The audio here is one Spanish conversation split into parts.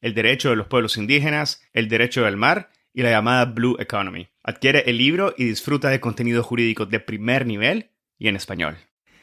el derecho de los pueblos indígenas, el derecho del mar y la llamada Blue Economy. Adquiere el libro y disfruta de contenido jurídico de primer nivel y en español.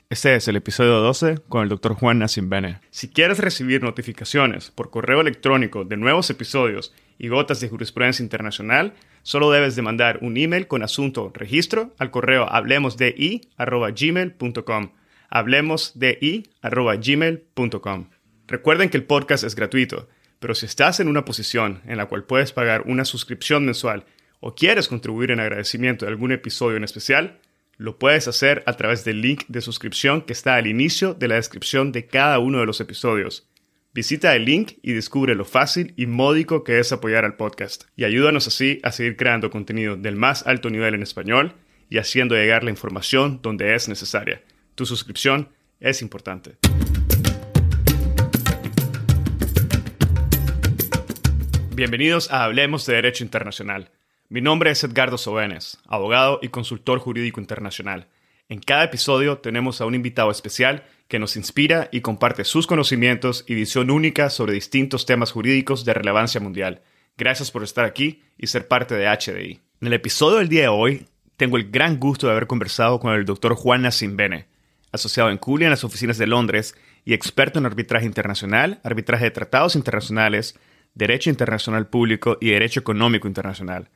Este es el episodio 12 con el Dr. Juan Bene. Si quieres recibir notificaciones por correo electrónico de nuevos episodios y gotas de jurisprudencia internacional, solo debes de mandar un email con asunto registro al correo hablemosdi.gmail.com hablemosdi.gmail.com Recuerden que el podcast es gratuito pero si estás en una posición en la cual puedes pagar una suscripción mensual o quieres contribuir en agradecimiento de algún episodio en especial, lo puedes hacer a través del link de suscripción que está al inicio de la descripción de cada uno de los episodios. Visita el link y descubre lo fácil y módico que es apoyar al podcast. Y ayúdanos así a seguir creando contenido del más alto nivel en español y haciendo llegar la información donde es necesaria. Tu suscripción es importante. Bienvenidos a Hablemos de Derecho Internacional. Mi nombre es Edgardo Sobenes, abogado y consultor jurídico internacional. En cada episodio tenemos a un invitado especial que nos inspira y comparte sus conocimientos y visión única sobre distintos temas jurídicos de relevancia mundial. Gracias por estar aquí y ser parte de HDI. En el episodio del día de hoy tengo el gran gusto de haber conversado con el doctor Juan Nassim Bene, asociado en CULI en las oficinas de Londres y experto en arbitraje internacional, arbitraje de tratados internacionales, Derecho Internacional Público y Derecho Económico Internacional.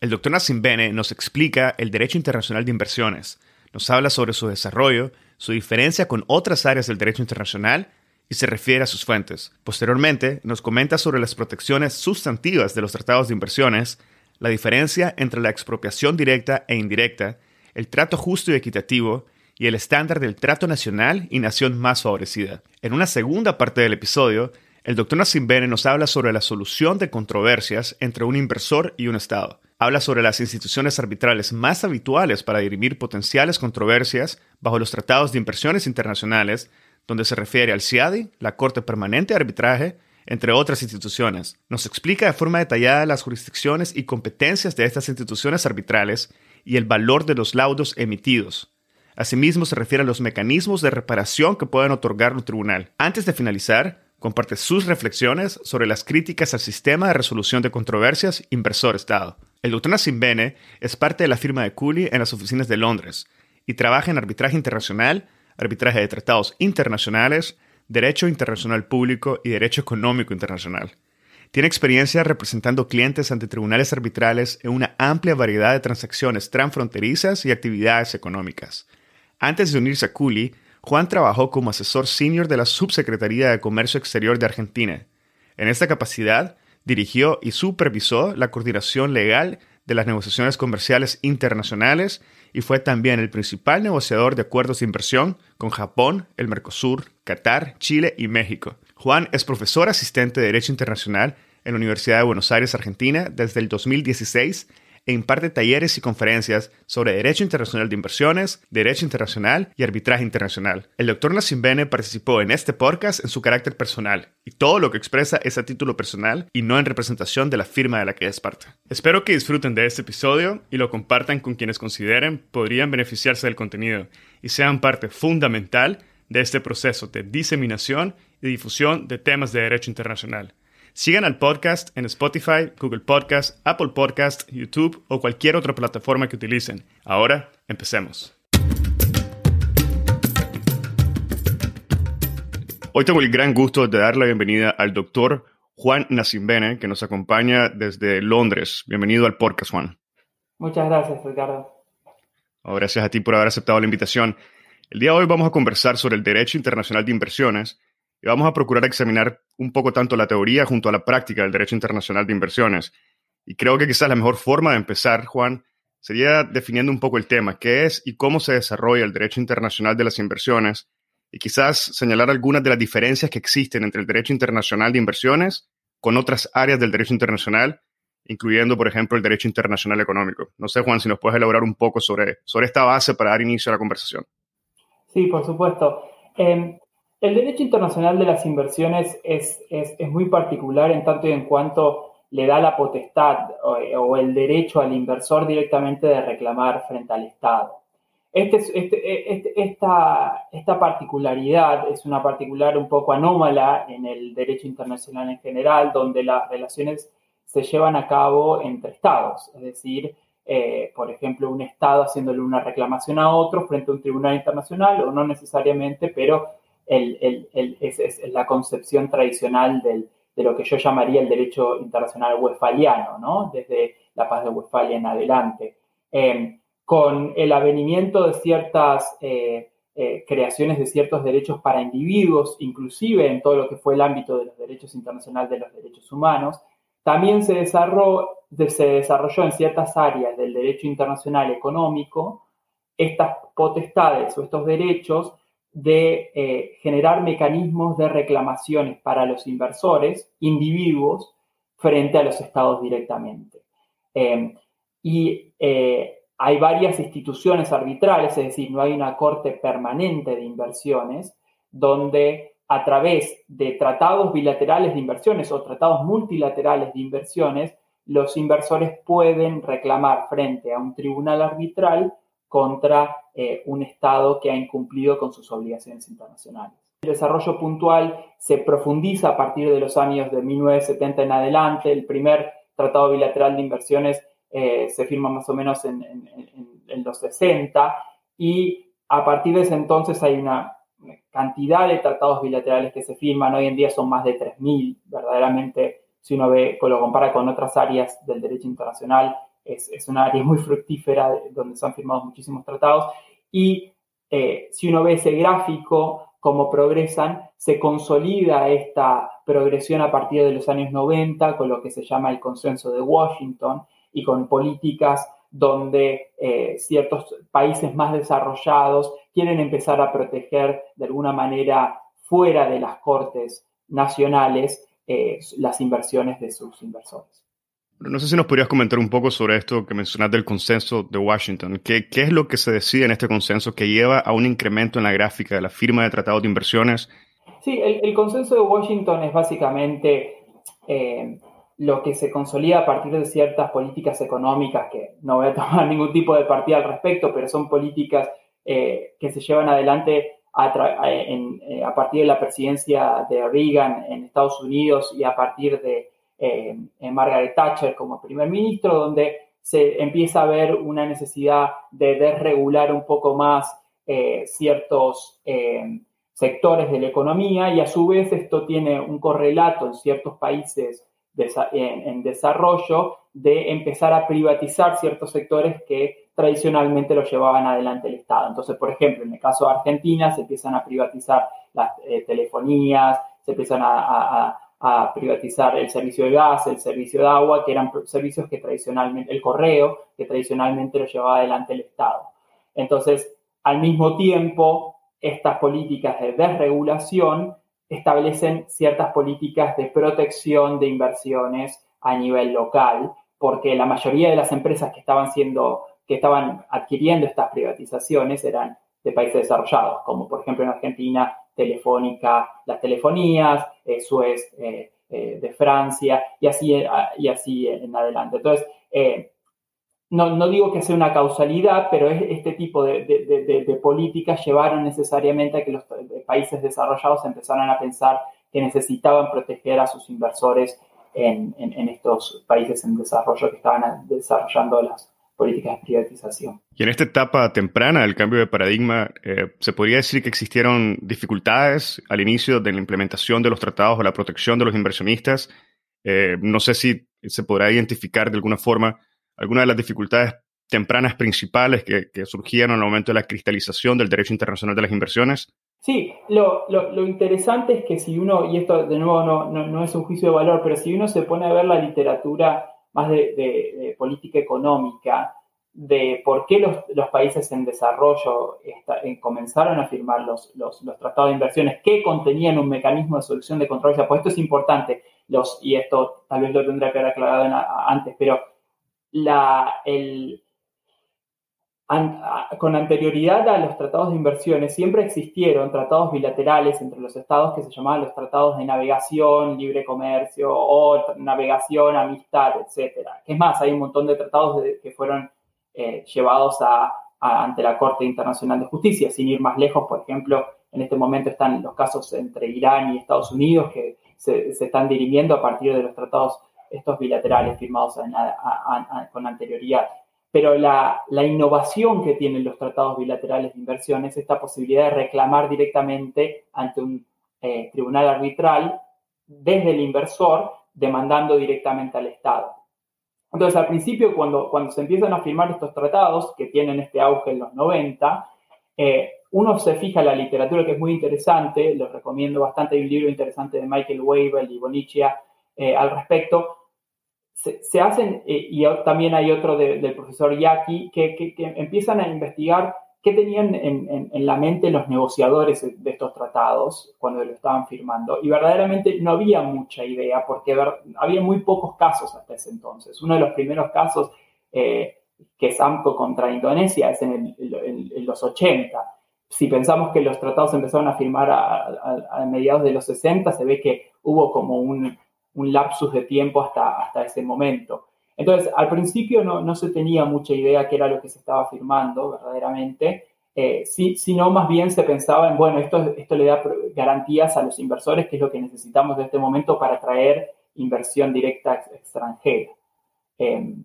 El doctor Nassim Bene nos explica el derecho internacional de inversiones, nos habla sobre su desarrollo, su diferencia con otras áreas del derecho internacional y se refiere a sus fuentes. Posteriormente, nos comenta sobre las protecciones sustantivas de los tratados de inversiones, la diferencia entre la expropiación directa e indirecta, el trato justo y equitativo y el estándar del trato nacional y nación más favorecida. En una segunda parte del episodio, el doctor Nassim Bene nos habla sobre la solución de controversias entre un inversor y un Estado. Habla sobre las instituciones arbitrales más habituales para dirimir potenciales controversias bajo los tratados de inversiones internacionales, donde se refiere al CIADI, la Corte Permanente de Arbitraje, entre otras instituciones. Nos explica de forma detallada las jurisdicciones y competencias de estas instituciones arbitrales y el valor de los laudos emitidos. Asimismo, se refiere a los mecanismos de reparación que pueden otorgar un tribunal. Antes de finalizar, comparte sus reflexiones sobre las críticas al sistema de resolución de controversias inversor-Estado. El doctor Nassim Bene es parte de la firma de Cooley en las oficinas de Londres y trabaja en arbitraje internacional, arbitraje de tratados internacionales, derecho internacional público y derecho económico internacional. Tiene experiencia representando clientes ante tribunales arbitrales en una amplia variedad de transacciones transfronterizas y actividades económicas. Antes de unirse a Cooley, Juan trabajó como asesor senior de la Subsecretaría de Comercio Exterior de Argentina. En esta capacidad, dirigió y supervisó la coordinación legal de las negociaciones comerciales internacionales y fue también el principal negociador de acuerdos de inversión con Japón, el Mercosur, Qatar, Chile y México. Juan es profesor asistente de Derecho Internacional en la Universidad de Buenos Aires, Argentina, desde el 2016 e imparte talleres y conferencias sobre Derecho Internacional de Inversiones, Derecho Internacional y Arbitraje Internacional. El doctor Nassim Bene participó en este podcast en su carácter personal, y todo lo que expresa es a título personal y no en representación de la firma de la que es parte. Espero que disfruten de este episodio y lo compartan con quienes consideren podrían beneficiarse del contenido y sean parte fundamental de este proceso de diseminación y difusión de temas de derecho internacional. Sigan al podcast en Spotify, Google Podcast, Apple Podcast, YouTube o cualquier otra plataforma que utilicen. Ahora, empecemos. Hoy tengo el gran gusto de dar la bienvenida al doctor Juan Bene, que nos acompaña desde Londres. Bienvenido al podcast, Juan. Muchas gracias, Ricardo. Oh, gracias a ti por haber aceptado la invitación. El día de hoy vamos a conversar sobre el derecho internacional de inversiones y vamos a procurar examinar un poco tanto la teoría junto a la práctica del derecho internacional de inversiones. Y creo que quizás la mejor forma de empezar, Juan, sería definiendo un poco el tema, qué es y cómo se desarrolla el derecho internacional de las inversiones, y quizás señalar algunas de las diferencias que existen entre el derecho internacional de inversiones con otras áreas del derecho internacional, incluyendo, por ejemplo, el derecho internacional económico. No sé, Juan, si nos puedes elaborar un poco sobre, sobre esta base para dar inicio a la conversación. Sí, por supuesto. Em, el derecho internacional de las inversiones es, es, es, muy particular en tanto y en cuanto le da la potestad o, el derecho al inversor directamente de reclamar frente al Estado. Este, este, este, esta, esta particularidad es una particular un poco anómala en el derecho internacional en general, donde las relaciones se llevan a cabo entre estados, es decir, eh, por ejemplo, un estado haciéndole una reclamación a otro frente a un tribunal internacional, o no necesariamente, pero es, la concepción tradicional del, de lo que yo llamaría el derecho internacional westfaliano, ¿no? Desde la paz de Westfalia en adelante. Eh, con el avenimiento de ciertas eh, eh, creaciones de ciertos derechos para individuos, inclusive en todo lo que fue el ámbito de los derechos internacionales de los derechos humanos, también se desarrolló, se desarrolló en ciertas áreas del derecho internacional económico estas potestades o estos derechos de eh, generar mecanismos de reclamaciones para los inversores, individuos, frente a los estados directamente. Eh, y eh, hay varias instituciones arbitrales, es decir, no hay una corte permanente de inversiones, donde a través de tratados bilaterales de inversiones o tratados multilaterales de inversiones, los inversores pueden reclamar frente a un tribunal arbitral contra eh, un Estado que ha incumplido con sus obligaciones internacionales. El desarrollo puntual se profundiza a partir de los años de 1970 en adelante. El primer tratado bilateral de inversiones eh, se firma más o menos en, los 60 y a partir de ese entonces hay una cantidad de tratados bilaterales que se firman. Hoy en día son más de 3.000. Verdaderamente, si uno ve, lo compara con otras áreas del derecho internacional, es, es una área muy fructífera donde se han firmado muchísimos tratados. Y eh, si uno ve ese gráfico, cómo progresan, se consolida esta progresión a partir de los años 90 con lo que se llama el consenso de Washington y con políticas donde eh, ciertos países más desarrollados quieren empezar a proteger de alguna manera fuera de las cortes nacionales eh, las inversiones de sus inversores. No sé si nos podrías comentar un poco sobre esto que mencionaste del consenso de Washington. ¿Qué, ¿Qué, es lo que se decide en este consenso que lleva a un incremento en la gráfica de la firma de tratados de inversiones? Sí, el, consenso de Washington es básicamente eh, lo que se consolida a partir de ciertas políticas económicas, que no voy a tomar ningún tipo de partida al respecto, pero son políticas eh, que se llevan adelante a, eh, a partir de la presidencia de Reagan en Estados Unidos y a partir de eh, Margaret Thatcher como primer ministro, donde se empieza a ver una necesidad de desregular un poco más eh, ciertos eh, sectores de la economía y a su vez esto tiene un correlato en ciertos países en, desarrollo de empezar a privatizar ciertos sectores que tradicionalmente lo llevaban adelante el Estado. Entonces, por ejemplo, en el caso de Argentina se empiezan a privatizar las telefonías, se empiezan a privatizar el servicio de gas, el servicio de agua, que eran servicios que tradicionalmente, el correo, que tradicionalmente lo llevaba adelante el Estado. Entonces, al mismo tiempo, estas políticas de desregulación establecen ciertas políticas de protección de inversiones a nivel local, porque la mayoría de las empresas que estaban siendo, que estaban adquiriendo estas privatizaciones eran de países desarrollados, como por ejemplo en Argentina Telefónica, las telefonías, es eh, eh, de Francia y así, eh, y así en adelante. Entonces, no, no, digo que sea una causalidad, pero este tipo de, de, políticas llevaron necesariamente a que los países desarrollados empezaran a pensar que necesitaban proteger a sus inversores en, en estos países en desarrollo que estaban desarrollando las, políticas de privatización. Y en esta etapa temprana del cambio de paradigma, eh, ¿se podría decir que existieron dificultades al inicio de la implementación de los tratados o la protección de los inversionistas? Eh, no sé si se podrá identificar de alguna forma algunas de las dificultades tempranas principales que, que surgieron al momento de la cristalización del derecho internacional de las inversiones. Sí, lo, interesante es que si uno, y esto de nuevo no, es un juicio de valor, pero si uno se pone a ver la literatura más de, política económica, de por qué los, países en desarrollo eh, comenzaron a firmar los, tratados de inversiones que contenían un mecanismo de solución de controversia, pues esto es importante, los, y esto tal vez lo tendría que haber aclarado antes, pero la, el, con anterioridad a los tratados de inversiones, siempre existieron tratados bilaterales entre los estados que se llamaban los tratados de navegación, libre comercio o navegación, amistad, etc. Es más, hay un montón de tratados que fueron eh, llevados ante la Corte Internacional de Justicia. Sin ir más lejos, por ejemplo, en este momento están los casos entre Irán y Estados Unidos que se, están dirimiendo a partir de los tratados estos bilaterales firmados con anterioridad. Pero la, innovación que tienen los tratados bilaterales de inversión es esta posibilidad de reclamar directamente ante un eh, tribunal arbitral desde el inversor, demandando directamente al Estado. Entonces, al principio, cuando, cuando se empiezan a firmar estos tratados, que tienen este auge en los 90, eh, uno se fija en la literatura que es muy interesante, les recomiendo bastante, hay un libro interesante de Michael Weibel y Bonicia eh, al respecto, se, hacen, eh, y también hay otro del profesor Yaki, que, empiezan a investigar qué tenían en, la mente los negociadores de estos tratados cuando lo estaban firmando. Y verdaderamente no había mucha idea, porque había muy pocos casos hasta ese entonces. Uno de los primeros casos, eh, que es AMCO contra Indonesia, es en, los 80. Si pensamos que los tratados empezaron a firmar a mediados de los 60, se ve que hubo como un, un lapsus de tiempo hasta, hasta ese momento. Entonces, al principio no, no se tenía mucha idea qué era lo que se estaba firmando verdaderamente, eh, sino más bien se pensaba en, bueno, esto, esto le da garantías a los inversores, que es lo que necesitamos en este momento para atraer inversión directa extranjera. Em,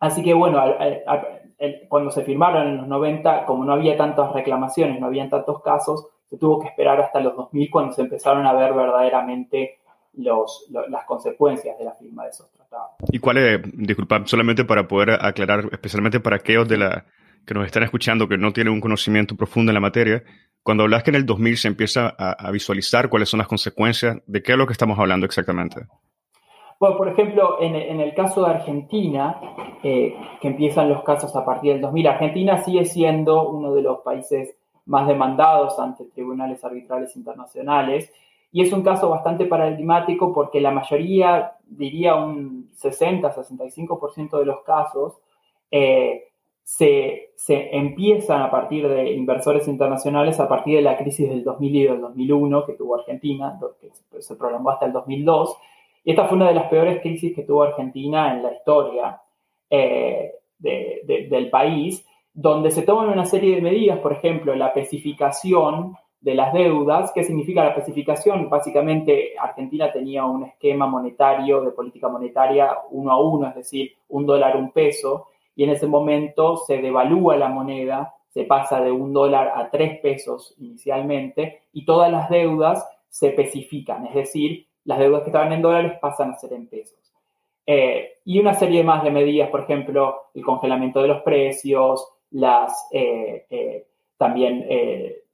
así que, bueno, cuando se firmaron en los 90, como no había tantas reclamaciones, no había tantos casos, se tuvo que esperar hasta los 2000 cuando se empezaron a ver verdaderamente los, las consecuencias de la firma de esos tratados. ¿Y cuál es, disculpa, solamente para poder aclarar, especialmente para aquellos de la, que nos están escuchando que no tienen un conocimiento profundo en la materia, cuando hablas que en el 2000 se empieza a, visualizar cuáles son las consecuencias, ¿de qué es lo que estamos hablando exactamente? Bueno, por ejemplo, en, en el caso de Argentina, eh, que empiezan los casos a partir del 2000, Argentina sigue siendo uno de los países más demandados ante tribunales arbitrales internacionales y es un caso bastante paradigmático porque la mayoría, diría un 60-65% de los casos, eh, se, empiezan a partir de inversores internacionales a partir de la crisis del 2000 y del 2001 que tuvo Argentina, que se prolongó hasta el 2002. Y esta fue una de las peores crisis que tuvo Argentina en la historia eh, del país, donde se toman una serie de medidas, por ejemplo, la especificación de las deudas. ¿Qué significa la especificación? Básicamente, Argentina tenía un esquema monetario de política monetaria uno a uno, es decir, un dólar, un peso, y en ese momento se devalúa la moneda, se pasa de un dólar a tres pesos inicialmente, y todas las deudas se especifican, es decir, las deudas que estaban en dólares pasan a ser en pesos. Eh, y una serie más de medidas, por ejemplo, el congelamiento de los precios, las, eh, eh, también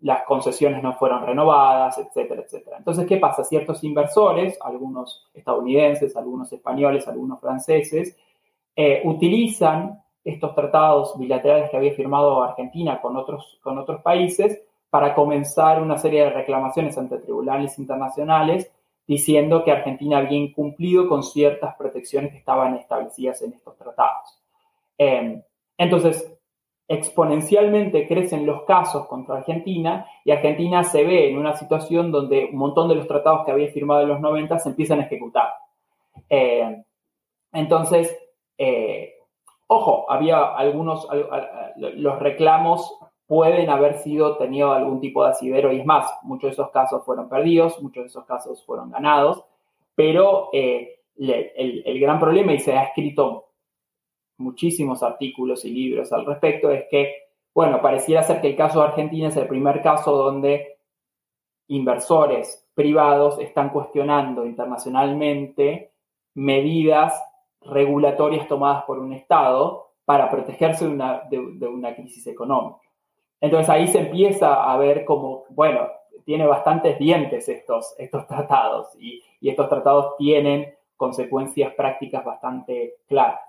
las concesiones no fueron renovadas, etcétera, etcétera. Entonces, ¿qué pasa? Ciertos inversores, algunos estadounidenses, algunos españoles, algunos franceses, eh, utilizan estos tratados bilaterales que había firmado Argentina con otros, con otros países para comenzar una serie de reclamaciones ante tribunales internacionales diciendo que Argentina había incumplido con ciertas protecciones que estaban establecidas en estos tratados. Eh, entonces, exponencialmente crecen los casos contra Argentina y Argentina se ve en una situación donde un montón de los tratados que había firmado en los 90 se empiezan a ejecutar. Eh, entonces, eh, ojo, había algunos, los reclamos pueden haber sido tenido algún tipo de asidero y es más, muchos de esos casos fueron perdidos, muchos de esos casos fueron ganados, pero eh, el, el, gran problema, y se ha escrito muchísimos artículos y libros al respecto, es que, bueno, pareciera ser que el caso de Argentina es el primer caso donde inversores privados están cuestionando internacionalmente medidas regulatorias tomadas por un Estado para protegerse de una, crisis económica. Entonces ahí se empieza a ver como, bueno, tiene bastantes dientes estos, estos tratados y, y estos tratados tienen consecuencias prácticas bastante claras.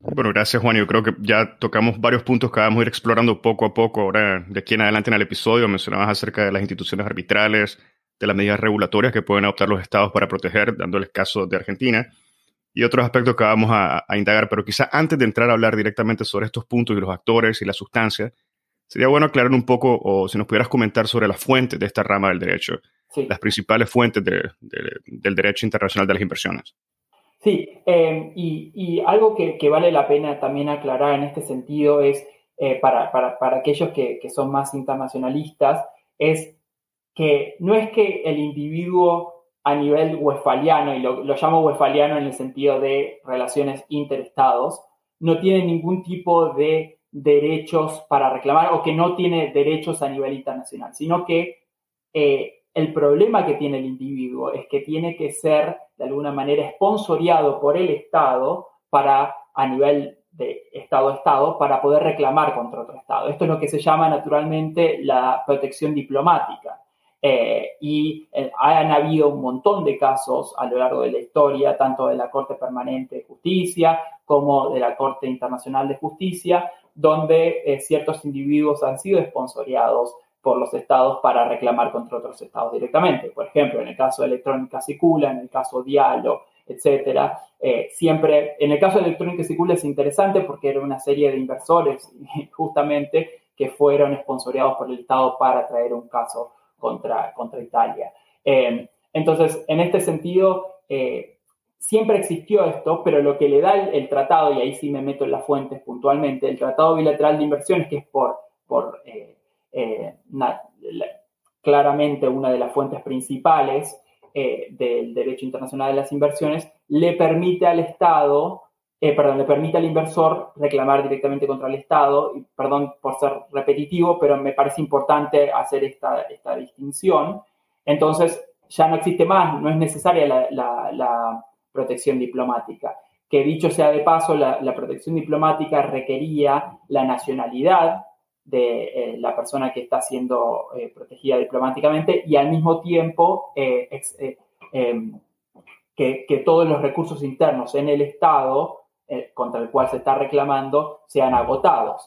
Bueno, gracias Juan. Yo creo que ya tocamos varios puntos que vamos a ir explorando poco a poco ahora de aquí en adelante en el episodio. Mencionabas acerca de las instituciones arbitrales, de las medidas regulatorias que pueden adoptar los estados para proteger, dándoles caso de Argentina, y otros aspectos que vamos a, indagar. Pero quizá antes de entrar a hablar directamente sobre estos puntos y los actores y la sustancia, sería bueno aclarar un poco o si nos pudieras comentar sobre las fuentes de esta rama del derecho, las principales fuentes del derecho internacional de las inversiones. Sí, em, y, algo que, vale la pena también aclarar en este sentido es, eh, para, aquellos que, son más internacionalistas, es que no es que el individuo a nivel westfaliano, y lo, llamo westfaliano en el sentido de relaciones interestados, no tiene ningún tipo de derechos para reclamar o que no tiene derechos a nivel internacional, sino que eh, el problema que tiene el individuo es que tiene que ser de alguna manera esponsoriado por el Estado para, a nivel de Estado a Estado, para poder reclamar contra otro Estado. Esto es lo que se llama naturalmente la protección diplomática. Eh, y eh, han habido un montón de casos a lo largo de la historia, tanto de la Corte Permanente de Justicia como de la Corte Internacional de Justicia, donde eh, ciertos individuos han sido esponsoriados por los estados para reclamar contra otros estados directamente. Por ejemplo, en el caso de Electrónica Sicula, en el caso Diallo, etcétera. Eh, siempre, en el caso de Electrónica Sicula es interesante porque era una serie de inversores justamente que fueron esponsoreados por el Estado para traer un caso contra, contra Italia. Eh, entonces, en este sentido, eh, siempre existió esto, pero lo que le da el, tratado, y ahí sí me meto en las fuentes puntualmente, el Tratado Bilateral de Inversiones, que es por, por eh, claramente una de las fuentes principales eh, del derecho internacional de las inversiones, le permite al Estado, eh, perdón, le permite al inversor reclamar directamente contra el Estado, y perdón por ser repetitivo, pero me parece importante hacer esta, esta distinción. Entonces, ya no existe más, no es necesaria la, protección diplomática. Que dicho sea de paso, la, la protección diplomática requería la nacionalidad de eh, la persona que está siendo eh, protegida diplomáticamente y al mismo tiempo eh, em, que, todos los recursos internos en el Estado contra el cual se está reclamando sean agotados.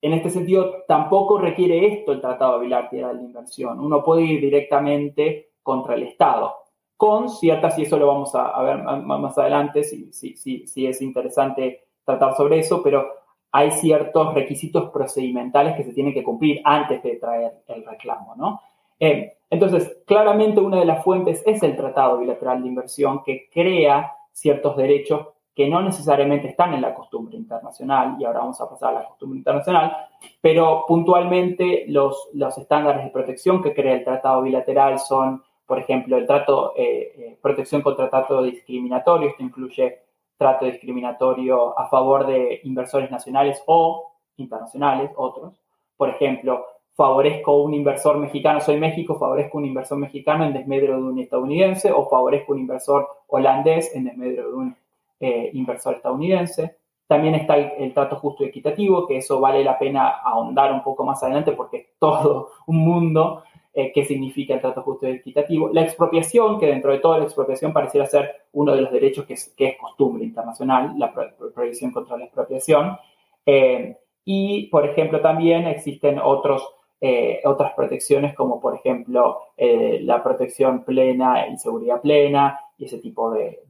En este sentido, tampoco requiere esto el Tratado Bilateral de Inversión. Uno puede ir directamente contra el Estado, con ciertas, y eso lo vamos a, ver más adelante, si, si, si, si es interesante tratar sobre eso, pero hay ciertos requisitos procedimentales que se tienen que cumplir antes de traer el reclamo, ¿no? Eh, entonces, claramente una de las fuentes es el Tratado Bilateral de Inversión que crea ciertos derechos que no necesariamente están en la costumbre internacional, y ahora vamos a pasar a la costumbre internacional, pero puntualmente los, los estándares de protección que crea el Tratado Bilateral son, por ejemplo, el trato, eh, eh, protección contra trato discriminatorio, esto incluye trato discriminatorio a favor de inversores nacionales o internacionales, otros. Por ejemplo, favorezco un inversor mexicano, soy México, favorezco un inversor mexicano en desmedro de un estadounidense o favorezco un inversor holandés en desmedro de un eh, inversor estadounidense. También está el, trato justo y equitativo, que eso vale la pena ahondar un poco más adelante porque es todo un mundo eh, qué significa el trato justo y equitativo. La expropiación, que dentro de toda la expropiación pareciera ser uno de los derechos que es, costumbre internacional, la prohibición contra la expropiación. Eh, y, por ejemplo, también existen otros, eh, otras protecciones como, por ejemplo, la protección plena y seguridad plena y ese tipo de,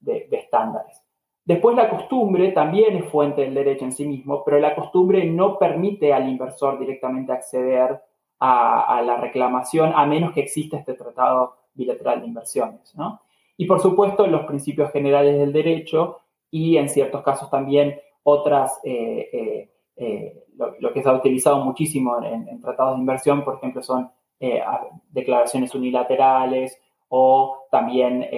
de estándares. Después la costumbre también es fuente del derecho en sí mismo, pero la costumbre no permite al inversor directamente acceder a, la reclamación a menos que exista este tratado bilateral de inversiones. ¿no? Y por supuesto los principios generales del derecho y en ciertos casos también otras, eh, eh, eh, lo, que se ha utilizado muchísimo en, tratados de inversión, por ejemplo, son declaraciones unilaterales o también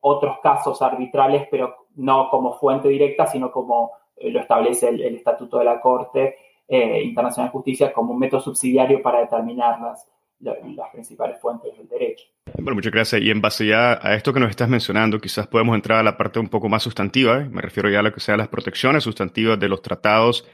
otros casos arbitrales, pero no como fuente directa, sino como lo establece el Estatuto de la Corte eh, Internacional de Justicia como un método subsidiario para determinar las, las principales fuentes del derecho. Bueno, muchas gracias. Y en base ya a esto que nos estás mencionando, quizás podemos entrar a la parte un poco más sustantiva. ¿eh? Me refiero ya a lo que sean las protecciones sustantivas de los tratados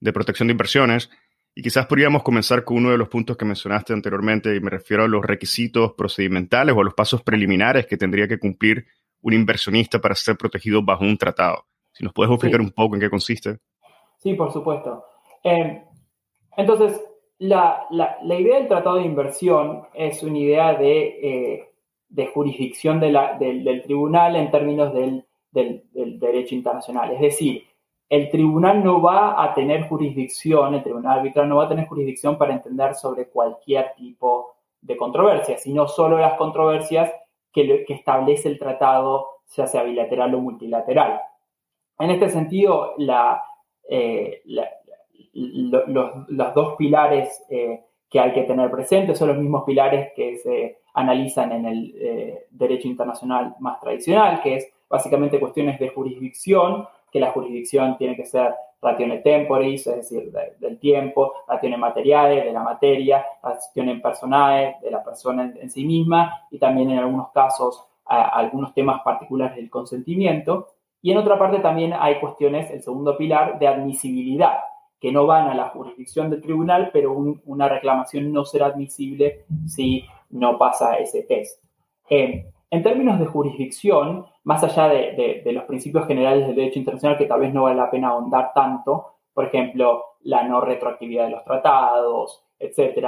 de protección de inversiones. Y quizás podríamos comenzar con uno de los puntos que mencionaste anteriormente, y me refiero a los requisitos procedimentales o a los pasos preliminares que tendría que cumplir un inversionista para ser protegido bajo un tratado. Si nos puedes explicar un poco en qué consiste. Sí, por supuesto. Eh, entonces, la, idea del tratado de inversión es una idea de, eh, jurisdicción del, tribunal en términos del, derecho internacional. Es decir, el tribunal no va a tener jurisdicción, el tribunal arbitral no va a tener jurisdicción para entender sobre cualquier tipo de controversia, sino solo las controversias que, establece el tratado, ya sea bilateral o multilateral. En este sentido, la, eh, los, dos pilares eh, que hay que tener presentes son los mismos pilares que se analizan en el eh, derecho internacional más tradicional, que es básicamente cuestiones de jurisdicción, que la jurisdicción tiene que ser ratione temporis, es decir, del tiempo, ratione materiales, de la materia, ratione personae, de la persona en, sí misma, y también en algunos casos algunos temas particulares del consentimiento. Y en otra parte también hay cuestiones, el segundo pilar, de admisibilidad, que no van a la jurisdicción del tribunal, pero una reclamación no será admisible si no pasa ese test. Eh, en términos de jurisdicción, más allá de, los principios generales del derecho internacional, que tal vez no vale la pena ahondar tanto, por ejemplo, la no retroactividad de los tratados, etc.,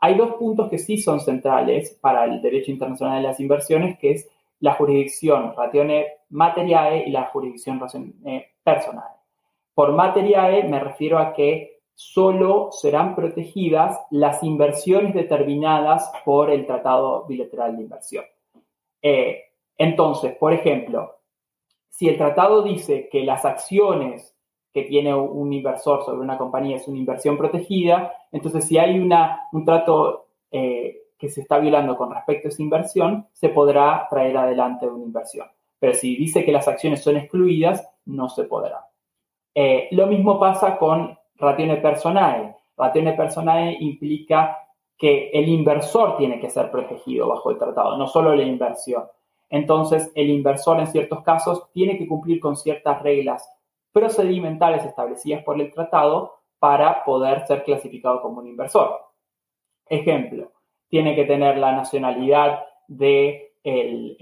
hay dos puntos que sí son centrales para el derecho internacional de las inversiones, que es la jurisdicción ratione materiae y la jurisdicción ratione personal. Por materiae me refiero a que solo serán protegidas las inversiones determinadas por el Tratado Bilateral de Inversión. Eh, entonces, por ejemplo, si el tratado dice que las acciones que tiene un inversor sobre una compañía es una inversión protegida, entonces si hay una, un trato eh, que se está violando con respecto a esa inversión, se podrá traer adelante una inversión. Pero si dice que las acciones son excluidas, no se podrá. Eh, lo mismo pasa con ratione personae. Ratione personae implica que el inversor tiene que ser protegido bajo el tratado, no solo la inversión. Entonces, el inversor en ciertos casos tiene que cumplir con ciertas reglas procedimentales establecidas por el tratado para poder ser clasificado como un inversor. Ejemplo, tiene que tener la nacionalidad de el,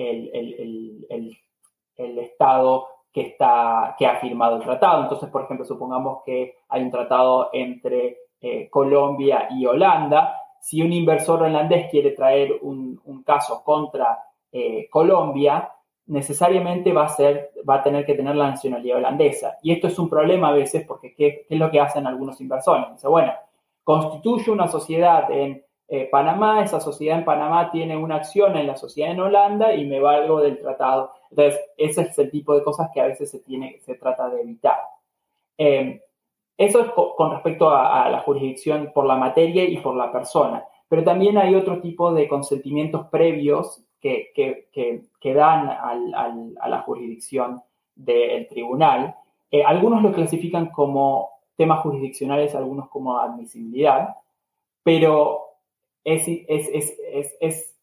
Estado que, está, que ha firmado el tratado. Entonces, por ejemplo, supongamos que hay un tratado entre eh, Colombia y Holanda. Si un inversor holandés quiere traer un, caso contra eh, Colombia, necesariamente va a, ser, va a tener que tener la nacionalidad holandesa. Y esto es un problema a veces porque ¿qué, qué es lo que hacen algunos inversores? Dice, bueno, constituye una sociedad en eh, Panamá, esa sociedad en Panamá tiene una acción en la sociedad en Holanda y me valgo del tratado. Entonces, ese es el tipo de cosas que a veces se, tiene, se trata de evitar. Em, eso es con respecto a, la jurisdicción por la materia y por la persona. Pero también hay otro tipo de consentimientos previos que, que, dan a la jurisdicción del tribunal. Eh, algunos lo clasifican como temas jurisdiccionales, algunos como admisibilidad, pero es, es,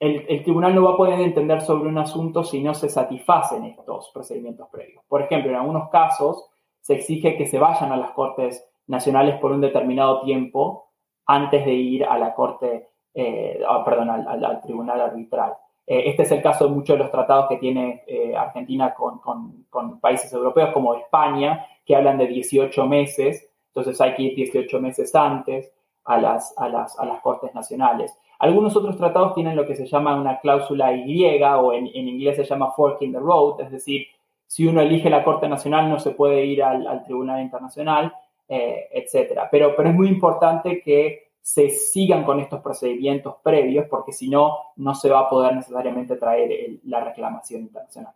el, tribunal no va a poder entender sobre un asunto si no se satisfacen estos procedimientos previos. Por ejemplo, en algunos casos se exige que se vayan a las Cortes Nacionales por un determinado tiempo antes de ir a la Corte, eh, ah, perdón, al, Tribunal Arbitral. Eh, este es el caso de muchos de los tratados que tiene eh, Argentina con, con, países europeos como España, que hablan de 18 meses, entonces hay que ir 18 meses antes a las, a las, a las Cortes Nacionales. Algunos otros tratados tienen lo que se llama una cláusula Y o en, inglés se llama fork in the road, es decir, si uno elige la Corte Nacional no se puede ir al, Tribunal Internacional, eh, etc. Pero, pero es muy importante que se sigan con estos procedimientos previos porque si no, no se va a poder necesariamente traer la reclamación internacional.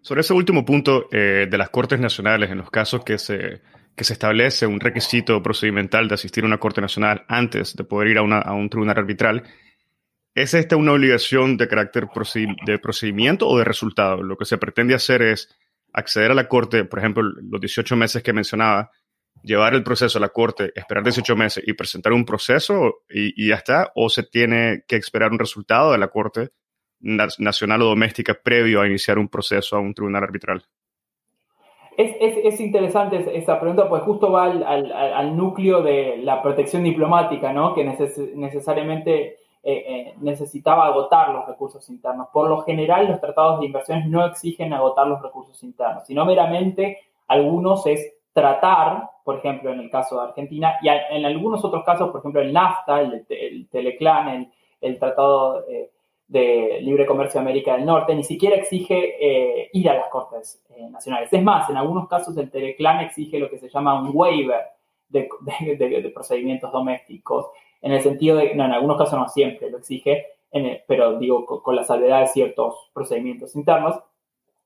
Sobre ese último punto eh, de las Cortes Nacionales, en los casos que se que se establece un requisito procedimental de asistir a una Corte Nacional antes de poder ir a, un tribunal arbitral, ¿es esta una obligación de carácter de procedimiento o de resultado? Lo que se pretende hacer es acceder a la Corte, por ejemplo, los 18 meses que mencionaba, llevar el proceso a la Corte, esperar 18 meses y presentar un proceso y, ya está, o se tiene que esperar un resultado de la Corte nacional o doméstica previo a iniciar un proceso a un tribunal arbitral? Es, interesante esa pregunta, pues justo va al, núcleo de la protección diplomática, ¿no? que necesariamente eh, eh, necesitaba agotar los recursos internos. Por lo general, los tratados de inversiones no exigen agotar los recursos internos, sino meramente algunos es tratar, por ejemplo, en el caso de Argentina, y en algunos otros casos, por ejemplo, el NAFTA, el, el Teleclan, el, Tratado eh, de Libre Comercio América del Norte, ni siquiera exige ir a las Cortes Nacionales. Es más, en algunos casos el Teleclan exige lo que se llama un waiver de procedimientos domésticos en el sentido de, no, en algunos casos no siempre lo exige, pero digo, con, la salvedad de ciertos procedimientos internos.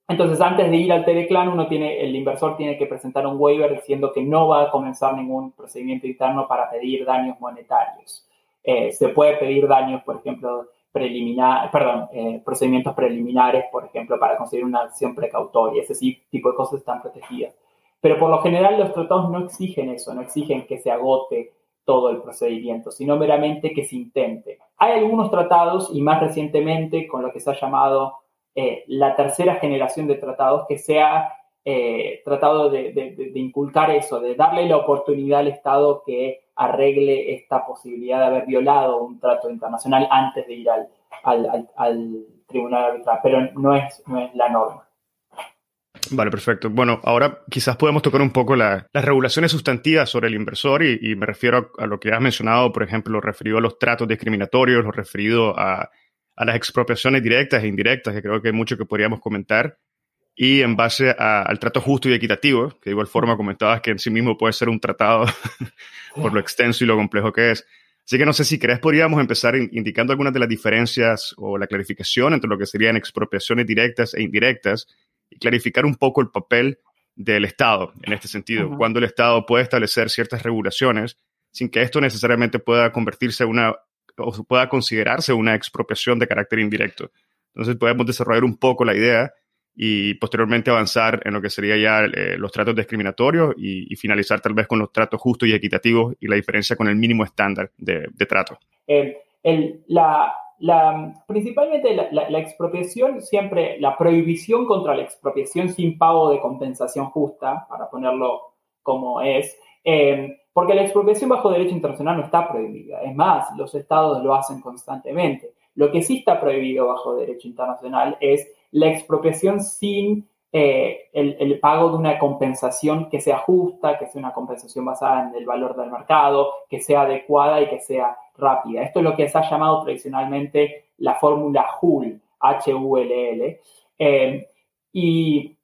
Entonces, antes de ir al teleclan, uno tiene, el inversor tiene que presentar un waiver diciendo que no va a comenzar ningún procedimiento interno para pedir daños monetarios. Eh, se puede pedir daños, por ejemplo, preliminar, perdón, eh, procedimientos preliminares, por ejemplo, para conseguir una acción precautoria. Ese tipo de cosas están protegidas. Pero por lo general los tratados no exigen eso, no exigen que se agote todo el procedimiento, sino meramente que se intente. Hay algunos tratados, y más recientemente con lo que se ha llamado eh, la tercera generación de tratados, que se eh, tratado de, inculcar eso, de darle la oportunidad al Estado que arregle esta posibilidad de haber violado un trato internacional antes de ir al, al, tribunal arbitral, pero no es, no es la norma. Vale, perfecto. Bueno, ahora quizás podemos tocar un poco las regulaciones sustantivas sobre el inversor y, me refiero a, lo que has mencionado, por ejemplo, lo referido a los tratos discriminatorios, lo referido a, las expropiaciones directas e indirectas, que creo que hay mucho que podríamos comentar, y en base al trato justo y equitativo, que de igual forma comentabas que en sí mismo puede ser un tratado por lo extenso y lo complejo que es. Así que no sé si querés podríamos empezar indicando algunas de las diferencias o la clarificación entre lo que serían expropiaciones directas e indirectas y clarificar un poco el papel del Estado en este sentido, cuando el Estado puede establecer ciertas regulaciones sin que esto necesariamente pueda convertirse en una o pueda considerarse una expropiación de carácter indirecto. Entonces podemos desarrollar un poco la idea y posteriormente avanzar en lo que sería ya eh, los tratos discriminatorios y, finalizar tal vez con los tratos justos y equitativos y la diferencia con el mínimo estándar de, trato. La, principalmente la, expropiación, siempre la prohibición contra la expropiación sin pago de compensación justa, para ponerlo como es, eh, porque la expropiación bajo derecho internacional no está prohibida. Es más, los estados lo hacen constantemente. Lo que sí está prohibido bajo derecho internacional es la expropiación sin eh, el, pago de una compensación que sea justa, que sea una compensación basada en el valor del mercado, que sea adecuada y que sea rápida. Esto es lo que se ha llamado tradicionalmente la fórmula HUL, H-U-L-L. Eh, y,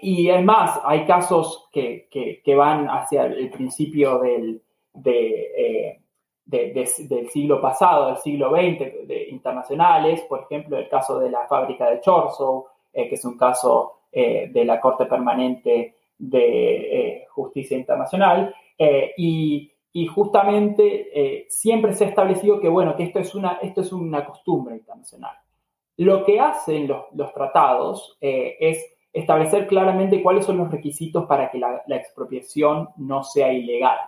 y además hay casos que, van hacia el principio del, eh, del siglo pasado, del siglo XX, de, internacionales, por ejemplo, el caso de la fábrica de Chorso, que es un caso eh, de la Corte Permanente de eh, Justicia Internacional. Eh, y, justamente siempre se ha establecido que, bueno, que esto es una, esto es una costumbre internacional. Lo que hacen los, tratados es establecer claramente cuáles son los requisitos para que la, expropiación no sea ilegal.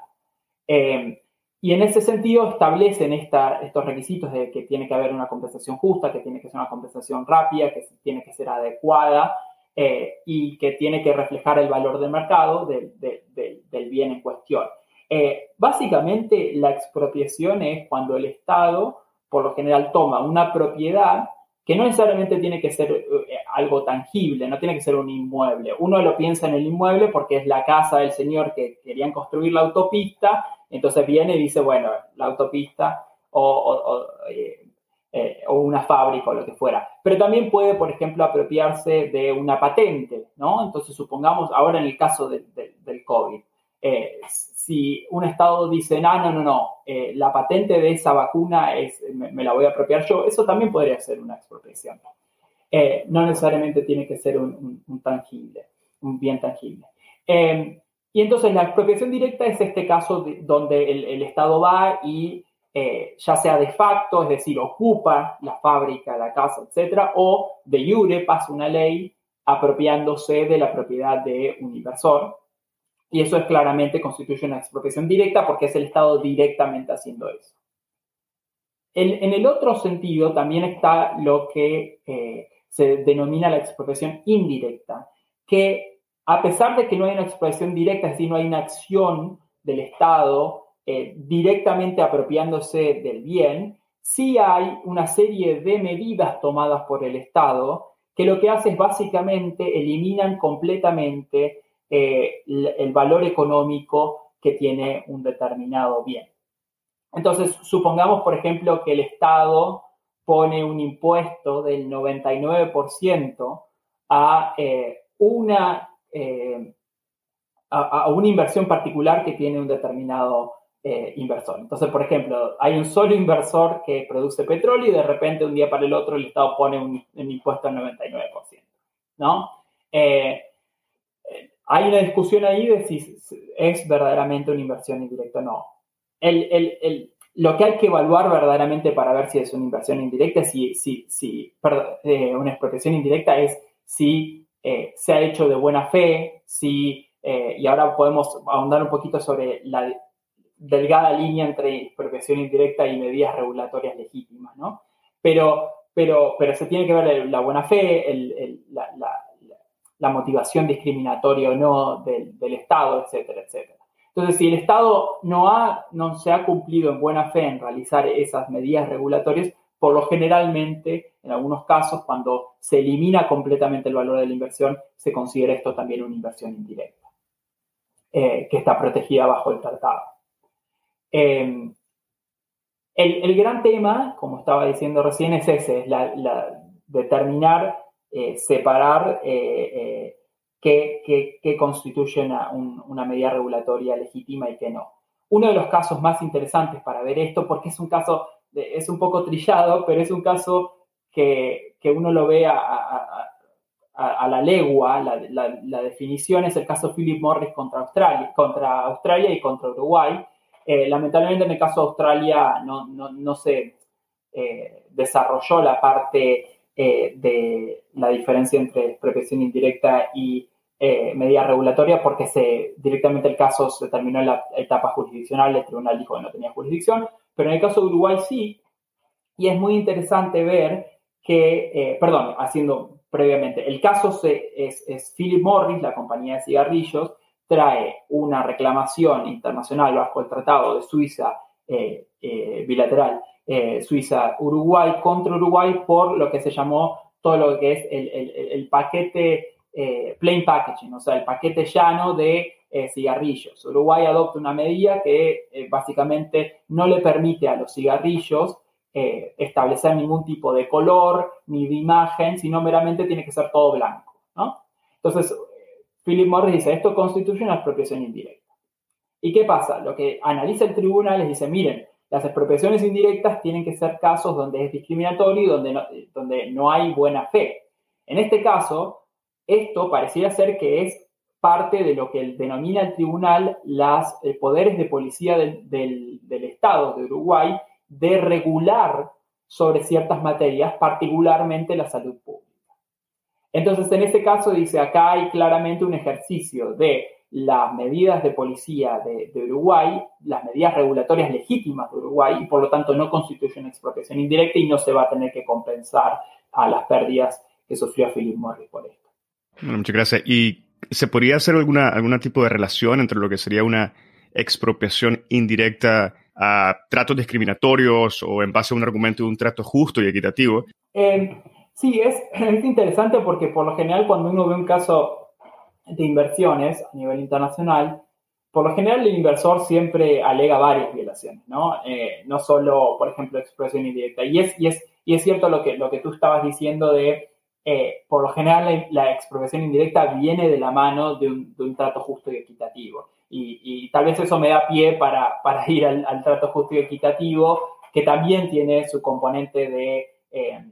Y en ese sentido establecen estos requisitos de que tiene que haber una compensación justa, que tiene que ser una compensación rápida, que tiene que ser adecuada eh, y que tiene que reflejar el valor del mercado del bien en cuestión. Eh, básicamente, la expropiación es cuando el Estado, por lo general, toma una propiedad que no necesariamente tiene que ser eh, algo tangible, no tiene que ser un inmueble. Uno lo piensa en el inmueble porque es la casa del señor que querían construir la autopista, entonces viene y dice, bueno, la autopista o, eh, o una fábrica o lo que fuera. Pero también puede, por ejemplo, apropiarse de una patente, ¿no? Entonces, supongamos, ahora en el caso del COVID, eh, si un Estado dice, no, no, no, no, eh, la patente de esa vacuna es, me, la voy a apropiar yo, eso también podría ser una expropiación. no necesariamente tiene que ser un, tangible, un bien tangible. Y entonces la expropiación directa es este caso donde el, Estado va y eh, ya sea de facto, es decir, ocupa la fábrica, la casa, etcétera, o de jure pasa una ley apropiándose de la propiedad de un inversor. Y eso es claramente constituye una expropiación directa porque es el Estado directamente haciendo eso. en el otro sentido también está lo que eh, se denomina la expropiación indirecta, que a pesar de que no hay una expresión directa, es decir, no hay una acción del Estado eh, directamente apropiándose del bien, sí hay una serie de medidas tomadas por el Estado que lo que hace es básicamente eliminan completamente eh, el valor económico que tiene un determinado bien. Entonces, supongamos, por ejemplo, que el Estado pone un impuesto del 99% a, eh, una, eh, a, una inversión particular que tiene un determinado eh, inversor. Entonces, por ejemplo, hay un solo inversor que produce petróleo y de repente un día para el otro el Estado pone un, impuesto al 99%. ¿no? hay una discusión ahí de si es verdaderamente una inversión indirecta o no. Lo que hay que evaluar verdaderamente para ver si es una inversión indirecta, si, si, si eh, una expropiación indirecta es si eh, se ha hecho de buena fe, si, eh, y ahora podemos ahondar un poquito sobre la delgada línea entre expropiación indirecta y medidas regulatorias legítimas, ¿no? Pero, pero, pero se tiene que ver la buena fe, la, la, motivación discriminatoria o no del, del Estado, etcétera, etcétera. Entonces, si el Estado no, ha, no se ha cumplido en buena fe en realizar esas medidas regulatorias, por lo generalmente, en algunos casos, cuando se elimina completamente el valor de la inversión, se considera esto también una inversión indirecta, eh, que está protegida bajo el tratado. Em, el, gran tema, como estaba diciendo recién, es ese, es determinar, eh, separar eh, que, constituyen una medida regulatoria legítima y que no. Uno de los casos más interesantes para ver esto, porque es un caso, es un poco trillado, pero es un caso que, uno lo ve a, la legua, la, definición es el caso Philip Morris contra Australia, contra Australia y contra Uruguay. Eh, lamentablemente en el caso de Australia no, se eh, desarrolló la parte eh, de la diferencia entre protección indirecta y eh, medida regulatoria porque se, directamente el caso se terminó en la etapa jurisdiccional, el tribunal dijo que no tenía jurisdicción, pero en el caso de Uruguay sí, y es muy interesante ver que, eh, perdón, haciendo previamente, el caso es, es Philip Morris, la compañía de cigarrillos, trae una reclamación internacional bajo el Tratado de Suiza eh, bilateral Suiza-Uruguay contra Uruguay por lo que se llamó todo lo que es el, el, el paquete eh, plain packaging, o sea, el paquete llano de eh, cigarrillos. Uruguay adopta una medida que eh, básicamente no le permite a los cigarrillos establecer ningún tipo de color ni de imagen, sino meramente tiene que ser todo blanco. ¿no? Entonces, Philip Morris dice, esto constituye una expropiación indirecta. ¿Y qué pasa? Lo que analiza el tribunal es, dice, miren, las expropiaciones indirectas tienen que ser casos donde es discriminatorio y donde donde no hay buena fe. En este caso, esto pareciera ser que es parte de lo que denomina el tribunal los eh, poderes de policía del, Estado de Uruguay de regular sobre ciertas materias, particularmente la salud pública. Entonces, en este caso dice, acá hay claramente un ejercicio de las medidas de policía de, Uruguay, las medidas regulatorias legítimas de Uruguay, y por lo tanto no constituye una expropiación indirecta y no se va a tener que compensar a las pérdidas que sufrió Philip Morris por esto muchas gracias. ¿Y se podría hacer alguna, algún tipo de relación entre lo que sería una expropiación indirecta a tratos discriminatorios o en base a un argumento de un trato justo y equitativo? Eh, sí, es, es interesante porque por lo general cuando uno ve un caso de inversiones a nivel internacional, por lo general el inversor siempre alega varias violaciones, ¿no? Eh, no solo, por ejemplo, expropiación indirecta. Y es, y es, y es cierto lo que, lo que tú estabas diciendo de eh, por lo general la, expropiación indirecta viene de la mano de un, trato justo y equitativo. Y, tal vez eso me da pie para, ir al, trato justo y equitativo, que también tiene su componente de eh,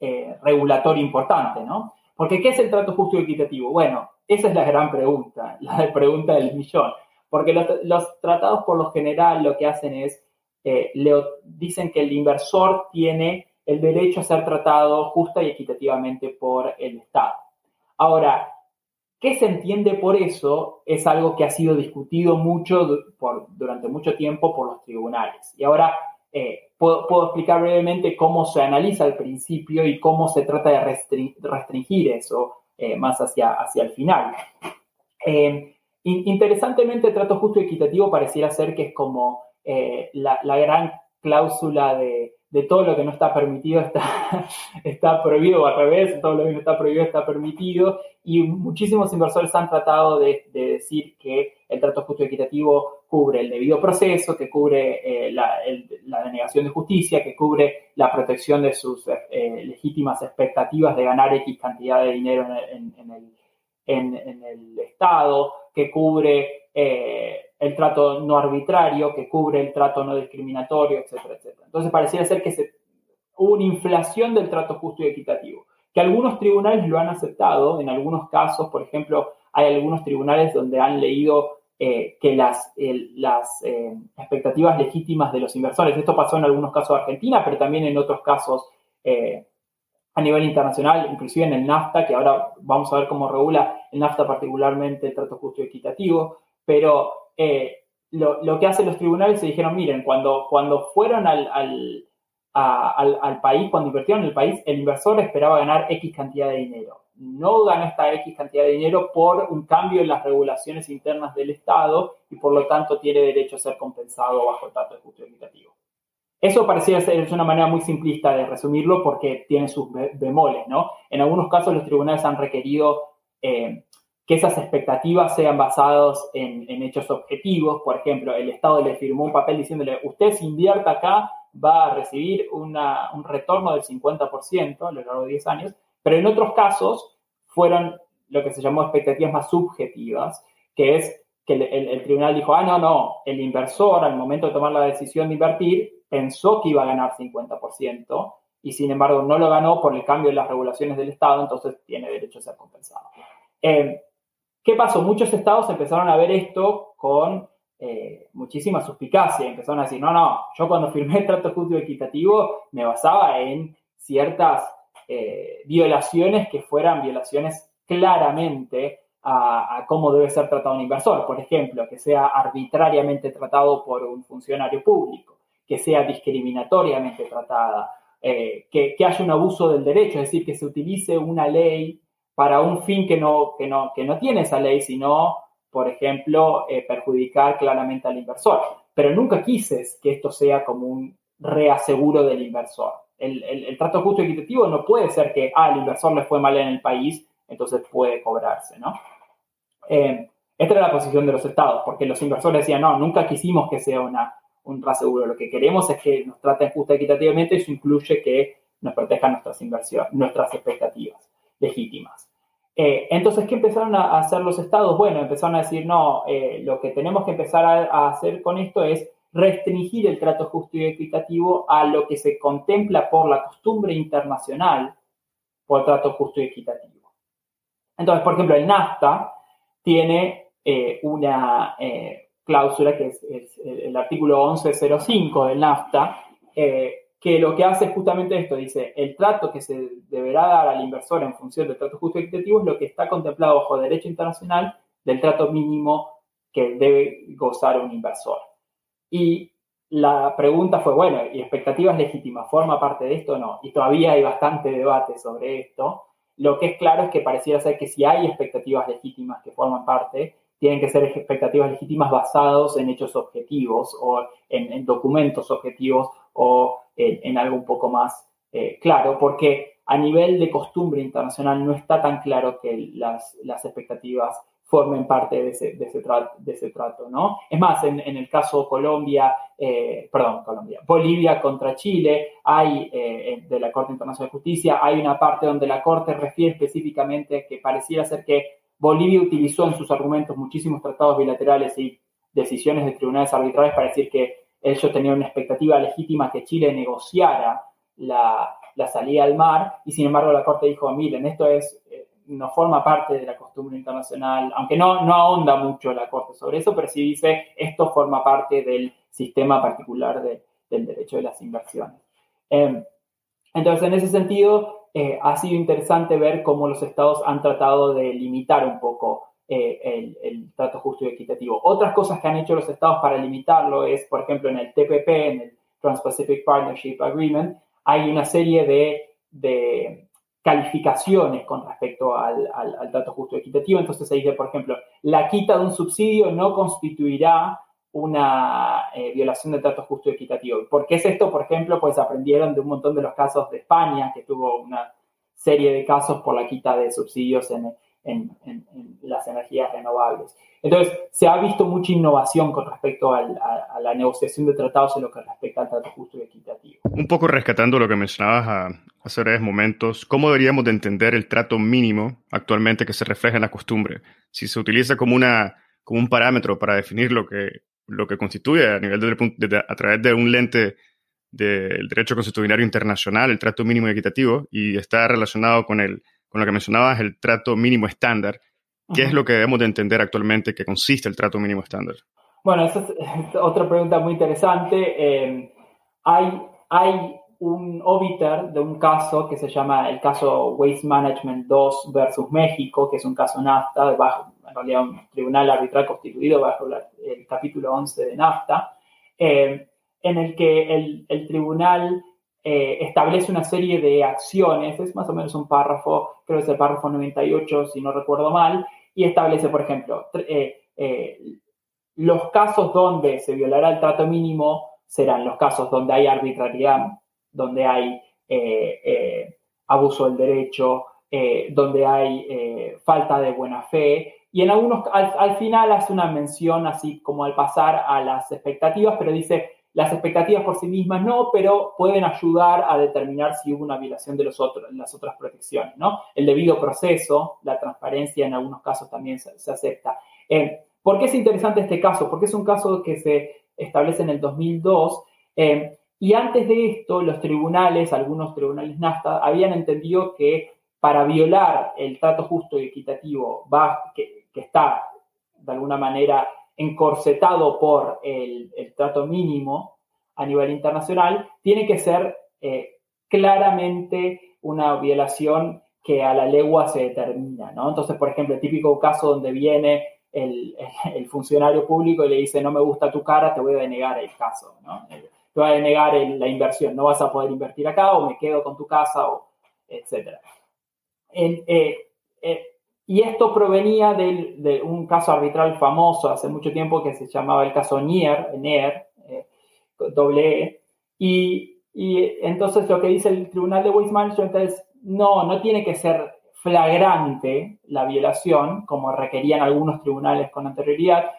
eh, regulatorio importante, ¿no? Porque ¿qué es el trato justo y equitativo? Bueno, esa es la gran pregunta, la pregunta del millón. Porque los, tratados por lo general lo que hacen es, le, dicen que el inversor tiene el derecho a ser tratado justa y equitativamente por el Estado. Ahora, ¿qué se entiende por eso? Es algo que ha sido discutido mucho durante mucho tiempo por los tribunales. Y ahora eh, puedo, explicar brevemente cómo se analiza el principio y cómo se trata de restringir eso más hacia, hacia el final. interesantemente, el trato justo y equitativo pareciera ser que es como la gran cláusula de, de todo lo que no está permitido está, está prohibido, o al revés, todo lo que no está prohibido está permitido, y muchísimos inversores han tratado de, decir que el trato justo y equitativo cubre el debido proceso, que cubre eh, la, denegación de justicia, que cubre la protección de sus eh, legítimas expectativas de ganar X cantidad de dinero en el, en el Estado, que cubre eh, el trato no arbitrario, que cubre el trato no discriminatorio, etcétera, etcétera. Entonces pareciera ser que se, hubo una inflación del trato justo y equitativo, que algunos tribunales lo han aceptado, en algunos casos, por ejemplo, hay algunos tribunales donde han leído eh, que las, las eh, expectativas legítimas de los inversores, esto pasó en algunos casos de Argentina, pero también en otros casos a nivel internacional, inclusive en el NAFTA, que ahora vamos a ver cómo regula el NAFTA particularmente el trato justo y equitativo, pero eh, lo, que hacen los tribunales se dijeron, miren, cuando, cuando fueron al, al, país, cuando invirtieron en el país, el inversor esperaba ganar X cantidad de dinero. No ganó esta X cantidad de dinero por un cambio en las regulaciones internas del Estado y por lo tanto tiene derecho a ser compensado bajo el trato justo y equitativo. Eso parecía ser una manera muy simplista de resumirlo porque tiene sus bemoles, ¿no? En algunos casos los tribunales han requerido eh, que esas expectativas sean basadas en, hechos objetivos. Por ejemplo, el Estado le firmó un papel diciéndole, usted si invierta acá va a recibir un retorno del 50% a lo largo de 10 años, pero en otros casos fueron lo que se llamó expectativas más subjetivas, que es que el, tribunal dijo, ah, no, no, el inversor al momento de tomar la decisión de invertir pensó que iba a ganar 50% y sin embargo no lo ganó por el cambio en las regulaciones del Estado, entonces tiene derecho a ser compensado. Eh, ¿Qué pasó? Muchos estados empezaron a ver esto con eh, muchísima suspicacia. Empezaron a decir, no, no, yo cuando firmé el trato justo y equitativo me basaba en ciertas eh, violaciones que fueran violaciones claramente a, cómo debe ser tratado un inversor. Por ejemplo, que sea arbitrariamente tratado por un funcionario público, que sea discriminatoriamente tratada, eh, que, que haya un abuso del derecho, es decir, que se utilice una ley para un fin que no, que no, que no tiene esa ley, sino, por ejemplo, eh, perjudicar claramente al inversor. Pero nunca quises que esto sea como un reaseguro del inversor. El, trato justo y equitativo no puede ser que, ah, el inversor le fue mal en el país, entonces puede cobrarse, ¿no? Eh, esta era la posición de los estados, porque los inversores decían, no, nunca quisimos que sea una, un reaseguro. Lo que queremos es que nos traten justo y equitativamente, eso incluye que nos protejan nuestras inversiones, nuestras expectativas legítimas. Eh, entonces, ¿qué empezaron a hacer los estados? Bueno, empezaron a decir, no, eh, lo que tenemos que empezar a, hacer con esto es restringir el trato justo y equitativo a lo que se contempla por la costumbre internacional por trato justo y equitativo. Entonces, por ejemplo, el NAFTA tiene eh, una cláusula que es, es, el artículo 1105 del NAFTA, que lo que hace es justamente esto, dice, el trato que se deberá dar al inversor en función del trato justo y equitativo es lo que está contemplado bajo derecho internacional del trato mínimo que debe gozar un inversor. Y la pregunta fue, bueno, ¿y expectativas legítimas forma parte de esto o no? Y todavía hay bastante debate sobre esto. Lo que es claro es que pareciera ser que si hay expectativas legítimas que forman parte, tienen que ser expectativas legítimas basadas en hechos objetivos o en, documentos objetivos o en, algo un poco más eh, claro, porque a nivel de costumbre internacional no está tan claro que las, expectativas formen parte de ese, de ese, trato, ¿no? Es más, en, el caso Colombia, eh, perdón, Colombia, Bolivia contra Chile, hay, eh, de la Corte Internacional de Justicia, hay una parte donde la Corte refiere específicamente que pareciera ser que Bolivia utilizó en sus argumentos muchísimos tratados bilaterales y decisiones de tribunales arbitrales para decir que ellos tenían una expectativa legítima que Chile negociara la, salida al mar y sin embargo la Corte dijo, miren, esto es, eh, no forma parte de la costumbre internacional, aunque no, no ahonda mucho la Corte sobre eso, pero sí dice, esto forma parte del sistema particular del derecho de las inversiones. Em, entonces, en ese sentido, eh, ha sido interesante ver cómo los estados han tratado de limitar un poco eh, el, trato justo y equitativo. Otras cosas que han hecho los estados para limitarlo es, por ejemplo, en el TPP, en el Trans-Pacific Partnership Agreement, hay una serie de, calificaciones con respecto al, trato justo y equitativo. Entonces se dice, por ejemplo, la quita de un subsidio no constituirá una eh, violación del trato justo y equitativo. ¿Por qué es esto? Por ejemplo, pues aprendieron de un montón de los casos de España, que tuvo una serie de casos por la quita de subsidios en, en, las energías renovables. Entonces, se ha visto mucha innovación con respecto a, la negociación de tratados en lo que respecta al trato justo y equitativo. Un poco rescatando lo que mencionabas hace breves momentos, ¿cómo deberíamos de entender el trato mínimo actualmente que se refleja en la costumbre? Si se utiliza como, una, como un parámetro para definir lo que, lo que constituye a, nivel de, a través de un lente del derecho constitucional internacional, el trato mínimo y equitativo, y está relacionado con el con lo que mencionabas, el trato mínimo estándar. ¿Qué es lo que debemos de entender actualmente que consiste el trato mínimo estándar? Bueno, esa es otra pregunta muy interesante. Eh, hay, hay un obiter de un caso que se llama el caso Waste Management 2 versus México, que es un caso NAFTA, bajo, en realidad un tribunal arbitral constituido bajo el capítulo 11 de NAFTA, eh, en el que el, el tribunal eh, establece una serie de acciones, es más o menos un párrafo, creo que es el párrafo 98, si no recuerdo mal, y establece, por ejemplo, eh, eh, los casos donde se violará el trato mínimo serán los casos donde hay arbitrariedad, donde hay abuso del derecho, donde hay falta de buena fe, y en algunos, al, al final hace una mención así como al pasar a las expectativas, pero dice, las expectativas por sí mismas no, pero pueden ayudar a determinar si hubo una violación de los otros, las otras protecciones, ¿no? El debido proceso, la transparencia en algunos casos también se, acepta. Eh, ¿Por qué es interesante este caso? Porque es un caso que se establece en el 2002 eh, y antes de esto los tribunales, algunos tribunales NAFTA, habían entendido que para violar el trato justo y equitativo va, que, que está de alguna manera encorsetado por el, trato mínimo a nivel internacional, tiene que ser eh, claramente una violación que a la legua se determina, ¿no? Entonces, por ejemplo, el típico caso donde viene el, funcionario público y le dice, no me gusta tu cara, te voy a denegar el caso, ¿no? Te voy a denegar la inversión, no vas a poder invertir acá o me quedo con tu casa, etc. Eh, eh, y esto provenía de un caso arbitral famoso hace mucho tiempo que se llamaba el caso Nier, Nier, eh, doble E. Y, entonces lo que dice el Tribunal de Waste Management es, no, no tiene que ser flagrante la violación, como requerían algunos tribunales con anterioridad,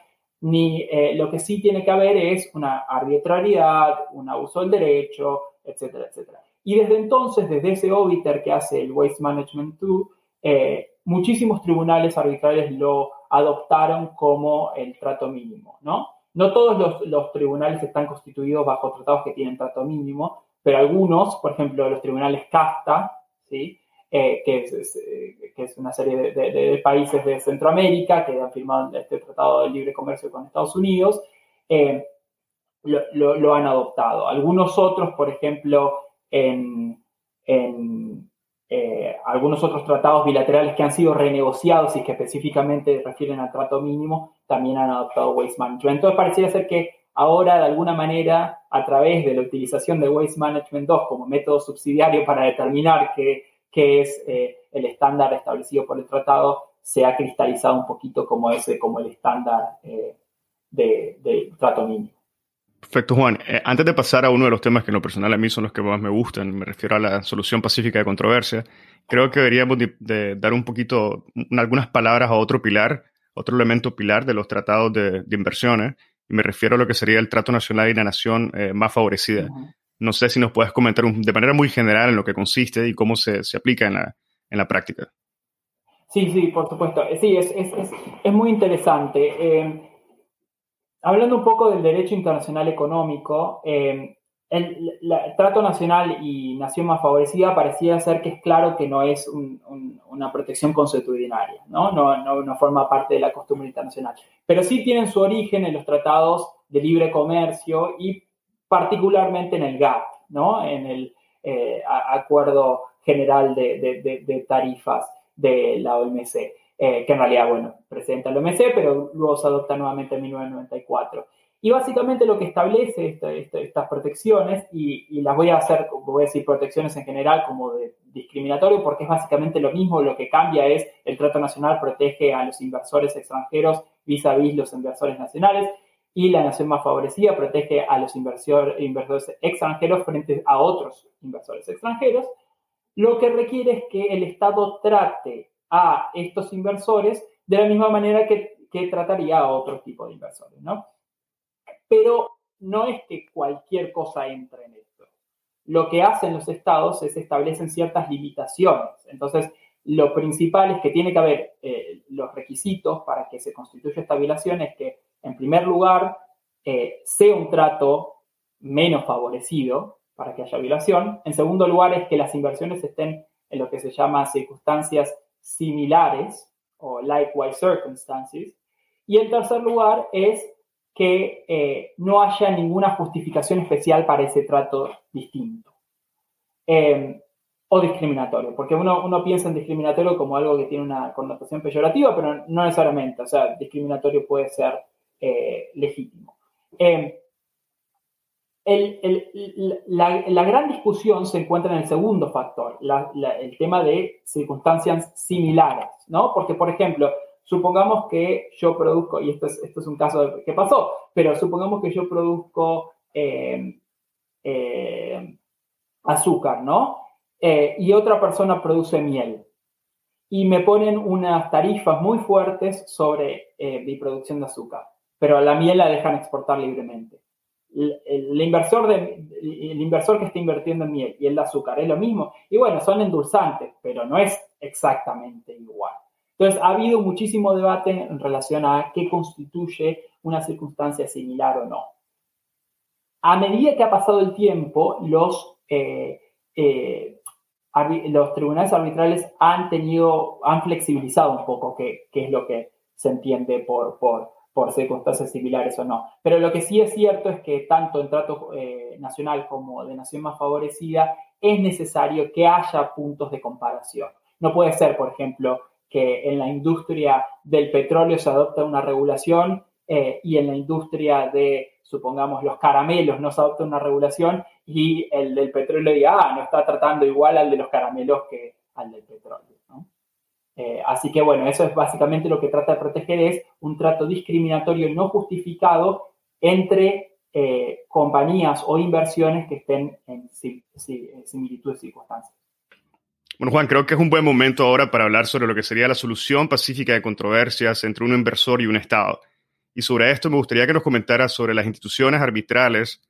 ni eh, lo que sí tiene que haber es una arbitrariedad, un abuso del derecho, etcétera, etcétera. Y desde entonces, desde ese obiter que hace el Waste Management 2, eh, muchísimos tribunales arbitrales lo adoptaron como el trato mínimo, ¿no? No todos los, tribunales están constituidos bajo tratados que tienen trato mínimo, pero algunos, por ejemplo, los tribunales CASTA, ¿sí? Eh, que, es, eh, que, es, una serie de, países de Centroamérica que han firmado este tratado de libre comercio con Estados Unidos, eh, lo, han adoptado. Algunos otros, por ejemplo, en, en eh, algunos otros tratados bilaterales que han sido renegociados y que específicamente refieren al trato mínimo, también han adoptado Waste Management. Entonces pareciera ser que ahora, de alguna manera, a través de la utilización de Waste Management 2 como método subsidiario para determinar qué, es eh, el estándar establecido por el tratado, se ha cristalizado un poquito como ese, como el estándar eh, de trato mínimo. Perfecto, Juan. Eh, antes de pasar a uno de los temas que en lo personal a mí son los que más me gustan, me refiero a la solución pacífica de controversia, creo que deberíamos de, dar un poquito, algunas palabras a otro pilar, otro elemento pilar de los tratados de, inversiones, y me refiero a lo que sería el trato nacional y la nación eh, más favorecida. No sé si nos puedes comentar de manera muy general en lo que consiste y cómo se, aplica en la, en la práctica. Sí, sí, por supuesto. Sí, es, es, es, muy interesante. Eh, hablando un poco del derecho internacional económico, eh, el, trato nacional y nación más favorecida parecía ser que es claro que no es una protección consuetudinaria, ¿no? No, no, forma parte de la costumbre internacional. Pero sí tienen su origen en los tratados de libre comercio y particularmente en el GATT, ¿no? En el eh, Acuerdo General de, de Tarifas de la OMC. Eh, que en realidad, bueno, presenta el OMC, pero luego se adopta nuevamente en 1994. Y básicamente lo que establece estas protecciones, y, las voy a hacer, voy a decir protecciones en general como de discriminatorio, porque es básicamente lo mismo, lo que cambia es el trato nacional protege a los inversores extranjeros vis a vis los inversores nacionales, y la nación más favorecida protege a los inversores extranjeros frente a otros inversores extranjeros, lo que requiere es que el Estado trate a estos inversores de la misma manera que, trataría a otro tipo de inversores, ¿no? Pero no es que cualquier cosa entre en esto. Lo que hacen los estados es establecen ciertas limitaciones. Entonces, lo principal es que tiene que haber eh, los requisitos para que se constituya esta violación es que, en primer lugar, eh, sea un trato menos favorecido para que haya violación. En segundo lugar, es que las inversiones estén en lo que se llama circunstancias similares o likewise circumstances. Y en tercer lugar es que eh, no haya ninguna justificación especial para ese trato distinto em, o discriminatorio, porque uno, uno, piensa en discriminatorio como algo que tiene una connotación peyorativa, pero no necesariamente, o sea, discriminatorio puede ser eh, legítimo. Em, la, gran discusión se encuentra en el segundo factor, el tema de circunstancias similares, ¿no? Porque, por ejemplo, supongamos que yo produzco, y esto es, esto es un caso que pasó, pero supongamos que yo produzco eh, eh, azúcar, ¿no? Eh, y otra persona produce miel. Y me ponen unas tarifas muy fuertes sobre mi producción de azúcar, pero la miel la dejan exportar libremente. El, inversor el inversor que está invirtiendo en miel y el azúcar es lo mismo. Y bueno, son endulzantes, pero no es exactamente igual. Entonces, ha habido muchísimo debate en relación a qué constituye una circunstancia similar o no. A medida que ha pasado el tiempo, los, eh, eh, los tribunales arbitrales han tenido, han flexibilizado un poco qué, es lo que se entiende por, por, por, circunstancias similares o no. Pero lo que sí es cierto es que tanto en trato eh, nacional como de nación más favorecida es necesario que haya puntos de comparación. No puede ser, por ejemplo, que en la industria del petróleo se adopta una regulación eh, y en la industria de, supongamos, los caramelos no se adopta una regulación y el del petróleo diga, ah, no está tratando igual al de los caramelos que al del petróleo. Eh, así que bueno, eso es básicamente lo que trata de proteger, es un trato discriminatorio no justificado entre eh, compañías o inversiones que estén en, en similitud de circunstancias. Bueno, Juan, creo que es un buen momento ahora para hablar sobre lo que sería la solución pacífica de controversias entre un inversor y un Estado. Y sobre esto me gustaría que nos comentaras sobre las instituciones arbitrales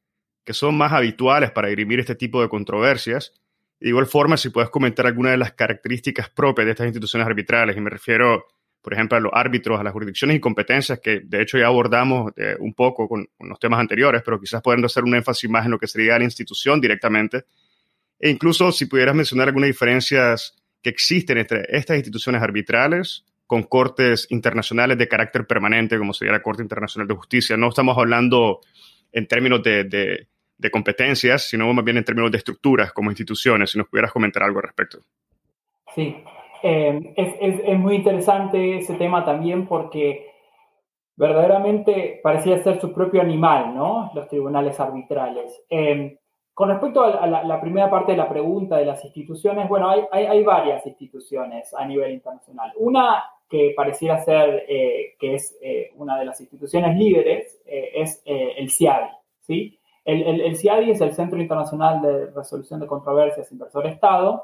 que son más habituales para dirimir este tipo de controversias. De igual forma, si puedes comentar alguna de las características propias de estas instituciones arbitrales, y me refiero, por ejemplo, a los árbitros, a las jurisdicciones y competencias, que de hecho ya abordamos eh, un poco con, los temas anteriores, pero quizás pueden hacer un énfasis más en lo que sería la institución directamente e incluso si pudieras mencionar algunas diferencias que existen entre estas instituciones arbitrales con cortes internacionales de carácter permanente, como sería la Corte Internacional de Justicia. No estamos hablando en términos de, competencias, sino más bien en términos de estructuras como instituciones, si nos pudieras comentar algo al respecto. Sí, eh, es, muy interesante ese tema también porque verdaderamente parecía ser su propio animal, ¿no? Los tribunales arbitrales. Eh, con respecto a la, primera parte de la pregunta de las instituciones, bueno, hay, varias instituciones a nivel internacional. Una que pareciera ser eh, que es una de las instituciones líderes es el CIADI. ¿sí? El, CIADI es el Centro Internacional de Resolución de Controversias Inversor-Estado.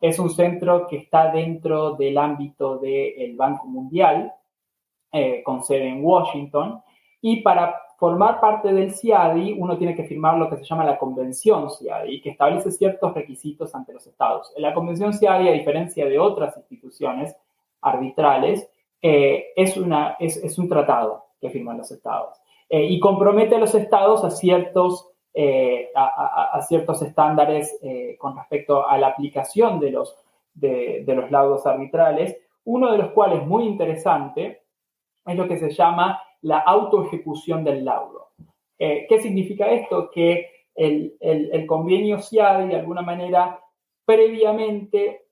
Es un centro que está dentro del ámbito del Banco Mundial, con sede en Washington. Y para formar parte del CIADI, uno tiene que firmar lo que se llama la Convención CIADI, que establece ciertos requisitos ante los estados. La Convención CIADI, a diferencia de otras instituciones arbitrales, eh, es, un tratado que firman los estados eh, y compromete a los estados a ciertos, eh, a, ciertos estándares con respecto a la aplicación de los, de, los laudos arbitrales, uno de los cuales muy interesante es lo que se llama la autoejecución del laudo. Eh, ¿Qué significa esto? Que el, convenio SIADI, de alguna manera, previamente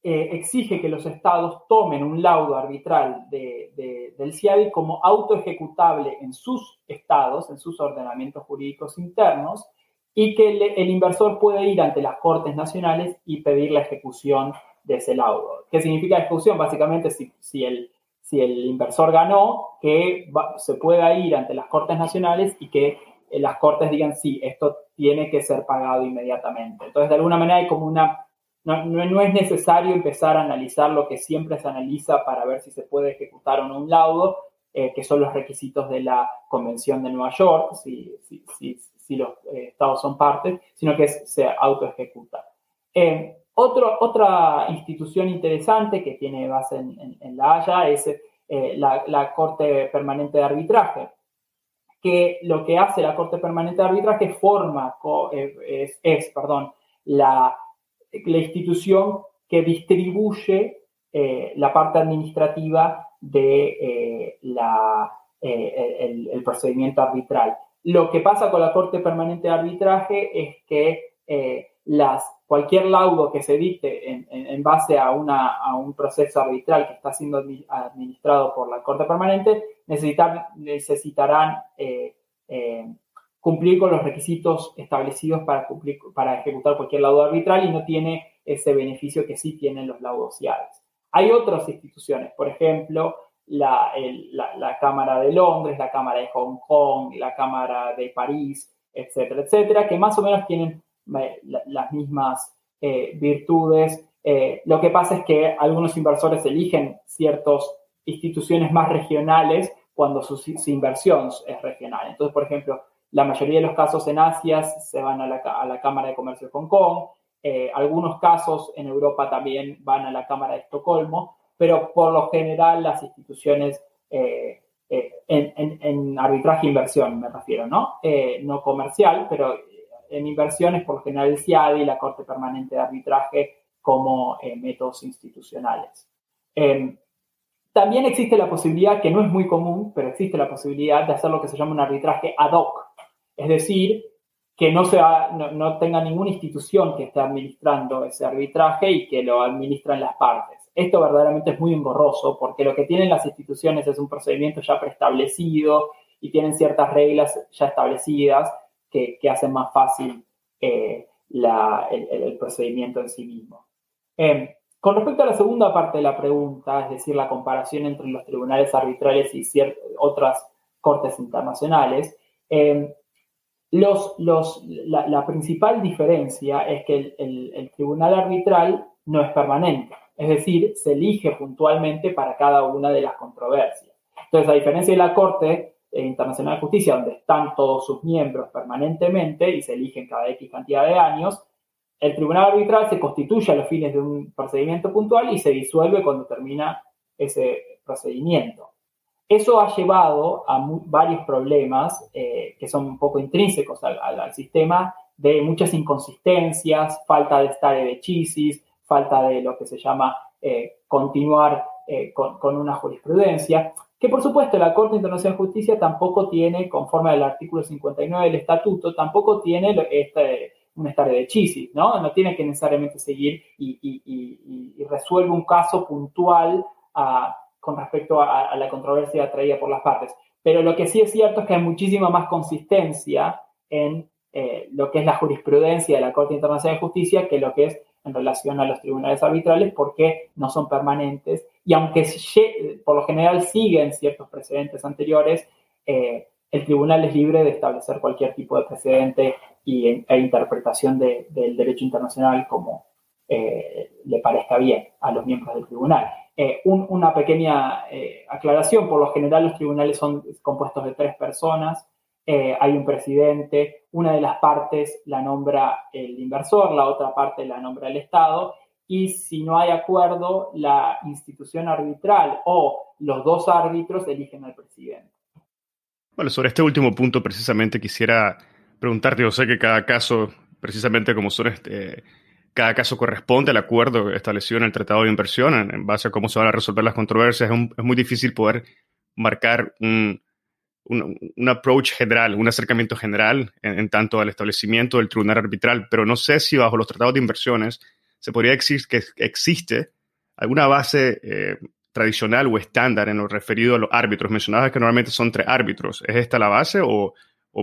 eh, exige que los estados tomen un laudo arbitral del CIADI como autoejecutable en sus estados, en sus ordenamientos jurídicos internos, y que el, inversor puede ir ante las Cortes Nacionales y pedir la ejecución de ese laudo. ¿Qué significa ejecución? Básicamente, si, el, si el inversor ganó, que se pueda ir ante las Cortes Nacionales y que eh, las Cortes digan, sí, esto tiene que ser pagado inmediatamente. Entonces, de alguna manera hay como una no, es necesario empezar a analizar lo que siempre se analiza para ver si se puede ejecutar o no un laudo, eh, que son los requisitos de la Convención de Nueva York, si, los eh, estados son parte, sino que se autoejecuta. Eh, otra institución interesante que tiene base en, La Haya es la, Corte Permanente de Arbitraje, que lo que hace la Corte Permanente de Arbitraje forma, es, es perdón, la la institución que distribuye eh, la parte administrativa de eh, la, eh, el, procedimiento arbitral. Lo que pasa con la Corte Permanente de Arbitraje es que las, cualquier laudo que se dicte en, base a, una, a, un proceso arbitral que está siendo administrado por la Corte Permanente necesitarán cumplir con los requisitos establecidos para, cumplir, para ejecutar cualquier laudo arbitral y no tiene ese beneficio que sí tienen los laudos IADES. Hay otras instituciones, por ejemplo, la, la, Cámara de Londres, la Cámara de Hong Kong, la Cámara de París, etcétera, etcétera, que más o menos tienen eh, las mismas eh, virtudes. Eh, lo que pasa es que algunos inversores eligen ciertas instituciones más regionales cuando su, su inversión es regional. Entonces, por ejemplo, la mayoría de los casos en Asia se van a la, Cámara de Comercio de Hong Kong, eh, algunos casos en Europa también van a la Cámara de Estocolmo, pero por lo general las instituciones eh, eh, en, arbitraje e inversión me refiero, ¿no? no comercial, pero en inversiones por lo general el CIADI, la Corte Permanente de Arbitraje como métodos institucionales. También existe la posibilidad, que no es muy común, pero existe la posibilidad de hacer lo que se llama un arbitraje ad hoc, es decir, que no, sea, no, tenga ninguna institución que esté administrando ese arbitraje y que lo administran las partes. Esto verdaderamente es muy engorroso porque lo que tienen las instituciones es un procedimiento ya preestablecido y tienen ciertas reglas ya establecidas que, hacen más fácil eh, el, procedimiento en sí mismo. Em, con respecto a la segunda parte de la pregunta, es decir, la comparación entre los tribunales arbitrales y otras cortes internacionales, em, la, principal diferencia es que el, tribunal arbitral no es permanente, es decir, se elige puntualmente para cada una de las controversias. Entonces, a diferencia de la Corte Internacional de Justicia, donde están todos sus miembros permanentemente y se eligen cada X cantidad de años, el tribunal arbitral se constituye a los fines de un procedimiento puntual y se disuelve cuando termina ese procedimiento. Eso ha llevado a varios problemas eh, que son un poco intrínsecos al, sistema, de muchas inconsistencias, falta de stare de chisis, falta de lo que se llama eh, continuar eh, con, una jurisprudencia, que por supuesto la Corte Internacional de Justicia tampoco tiene, conforme al artículo 59 del estatuto, tampoco tiene este, un stare de chisis, ¿no? No tiene que necesariamente seguir y, resuelve un caso puntual a con respecto a, la controversia traída por las partes. Pero lo que sí es cierto es que hay muchísima más consistencia en eh, lo que es la jurisprudencia de la Corte Internacional de Justicia que lo que es en relación a los tribunales arbitrales porque no son permanentes y aunque por lo general siguen ciertos precedentes anteriores, eh, el tribunal es libre de establecer cualquier tipo de precedente y, e interpretación del derecho internacional como eh, le parezca bien a los miembros del tribunal. Eh, una pequeña eh, aclaración, por lo general los tribunales son compuestos de tres personas, hay un presidente, una de las partes la nombra el inversor, la otra parte la nombra el Estado, y si no hay acuerdo, la institución arbitral o los dos árbitros eligen al presidente. Bueno, sobre este último punto precisamente quisiera preguntarte, yo sé que cada caso, precisamente como son este, cada caso corresponde al acuerdo establecido en el Tratado de Inversión, en, base a cómo se van a resolver las controversias. Es, muy difícil poder marcar un, un, approach general, un acercamiento general en, tanto al establecimiento del tribunal arbitral, pero no sé si bajo los tratados de inversiones se podría decir que existe alguna base eh, tradicional o estándar en lo referido a los árbitros. Mencionabas que normalmente son tres árbitros. ¿Es esta la base o,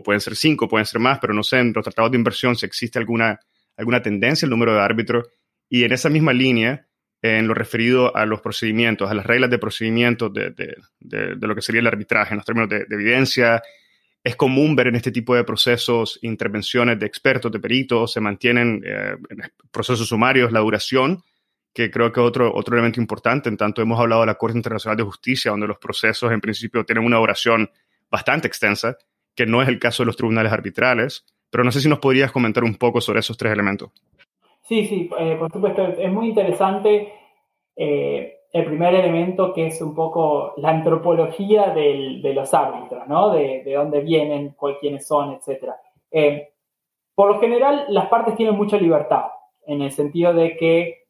pueden ser cinco, pueden ser más? Pero no sé, en los tratados de inversión si existe alguna, alguna tendencia el número de árbitros. Y en esa misma línea, en lo referido a los procedimientos, a las reglas de procedimiento de, de, de, lo que sería el arbitraje en los términos de, evidencia. Es común ver en este tipo de procesos intervenciones de expertos, de peritos, se mantienen eh, procesos sumarios, la duración, que creo que otro, otro elemento importante. En tanto, hemos hablado de la Corte Internacional de Justicia, donde los procesos en principio tienen una duración bastante extensa, que no es el caso de los tribunales arbitrales. Pero no sé si nos podrías comentar un poco sobre esos tres elementos. Sí, sí, eh, por supuesto, es muy interesante eh, el primer elemento que es un poco la antropología de los árbitros, ¿no? De, dónde vienen, quiénes son, etc. Eh, por lo general, las partes tienen mucha libertad, en el sentido de que,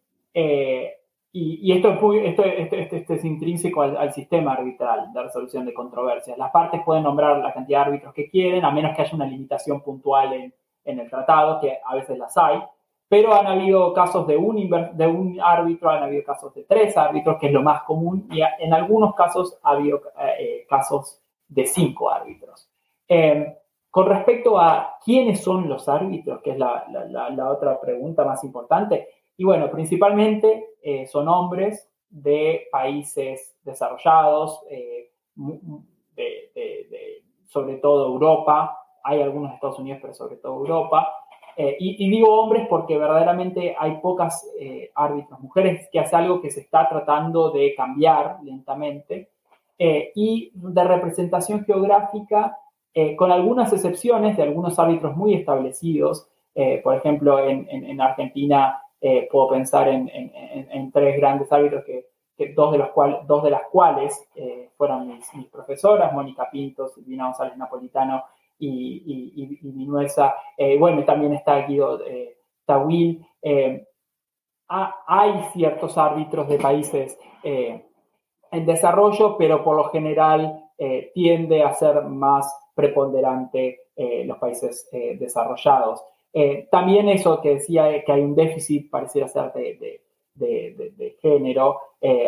y, esto, es esto, esto, es intrínseco al, sistema arbitral de resolución de controversias. Las partes pueden nombrar la cantidad de árbitros que quieren, a menos que haya una limitación puntual en, en el tratado, que a veces las hay pero han habido casos de un, de un árbitro, han habido casos de tres árbitros, que es lo más común, y en algunos casos ha habido eh, casos de cinco árbitros. Em, con respecto a quiénes son los árbitros, que es la, la, otra pregunta más importante, y bueno, principalmente eh, son hombres de países desarrollados, eh, de, sobre todo Europa, hay algunos de Estados Unidos, pero sobre todo Europa, eh, y, digo hombres porque verdaderamente hay pocas eh, árbitros mujeres, que hace algo que se está tratando de cambiar lentamente. Eh, y de representación geográfica, con algunas excepciones de algunos árbitros muy establecidos. por ejemplo, en, Argentina puedo pensar en, tres grandes árbitros que, dos, de los cual, dos de las cuales fueron mis, profesoras, Mónica Pinto, Silvina González Napolitano y, y, y eh, bueno, también está Guido eh, Tawil. Eh, hay ciertos árbitros de países en desarrollo, pero por lo general tiende a ser más preponderante los países desarrollados. También eso que decía que hay un déficit, pareciera ser de, de, de, género.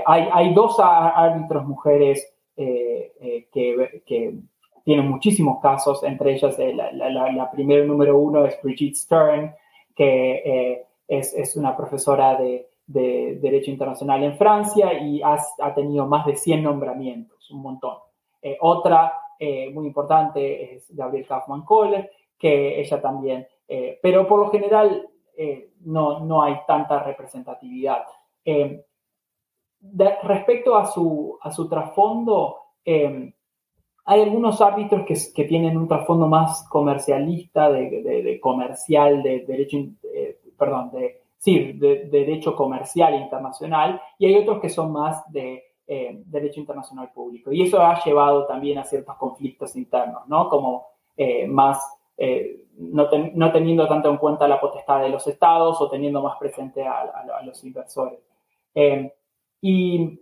hay, hay, dos árbitros mujeres que, que, tiene muchísimos casos, entre ellas eh, la, primera número uno es Brigitte Stern, que eh, es, una profesora de, Derecho Internacional en Francia y ha, tenido más de 100 nombramientos, un montón. Eh, otra muy importante es Gabriel Kaufman Kohler, que ella también, pero por lo general no, no hay tanta representatividad. respecto a su, a su trasfondo, hay algunos árbitros que, tienen un trasfondo más comercialista, de, comercial, de derecho, eh, perdón, de, sí, de, derecho comercial internacional, y hay otros que son más de eh, derecho internacional público. Y eso ha llevado también a ciertos conflictos internos, ¿no? Como eh, no, teniendo tanto en cuenta la potestad de los estados o teniendo más presente a, los inversores. y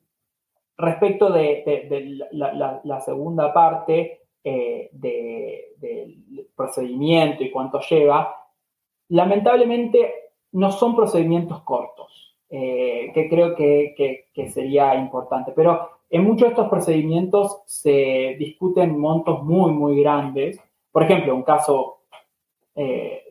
Respecto de, la, segunda parte eh, del procedimiento y cuánto lleva, lamentablemente no son procedimientos cortos, eh, que creo que, sería importante, pero en muchos de estos procedimientos se discuten montos muy, muy grandes. Por ejemplo, un caso eh,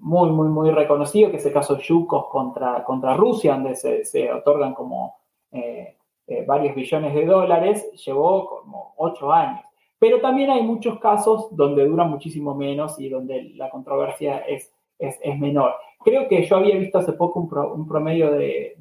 muy, muy, muy reconocido, que es el caso Yukos contra, contra Rusia, donde se, otorgan como eh, eh, varios billones de dólares, llevó como ocho años. Pero también hay muchos casos donde dura muchísimo menos y donde la controversia es, es, menor. Creo que yo había visto hace poco un, promedio de,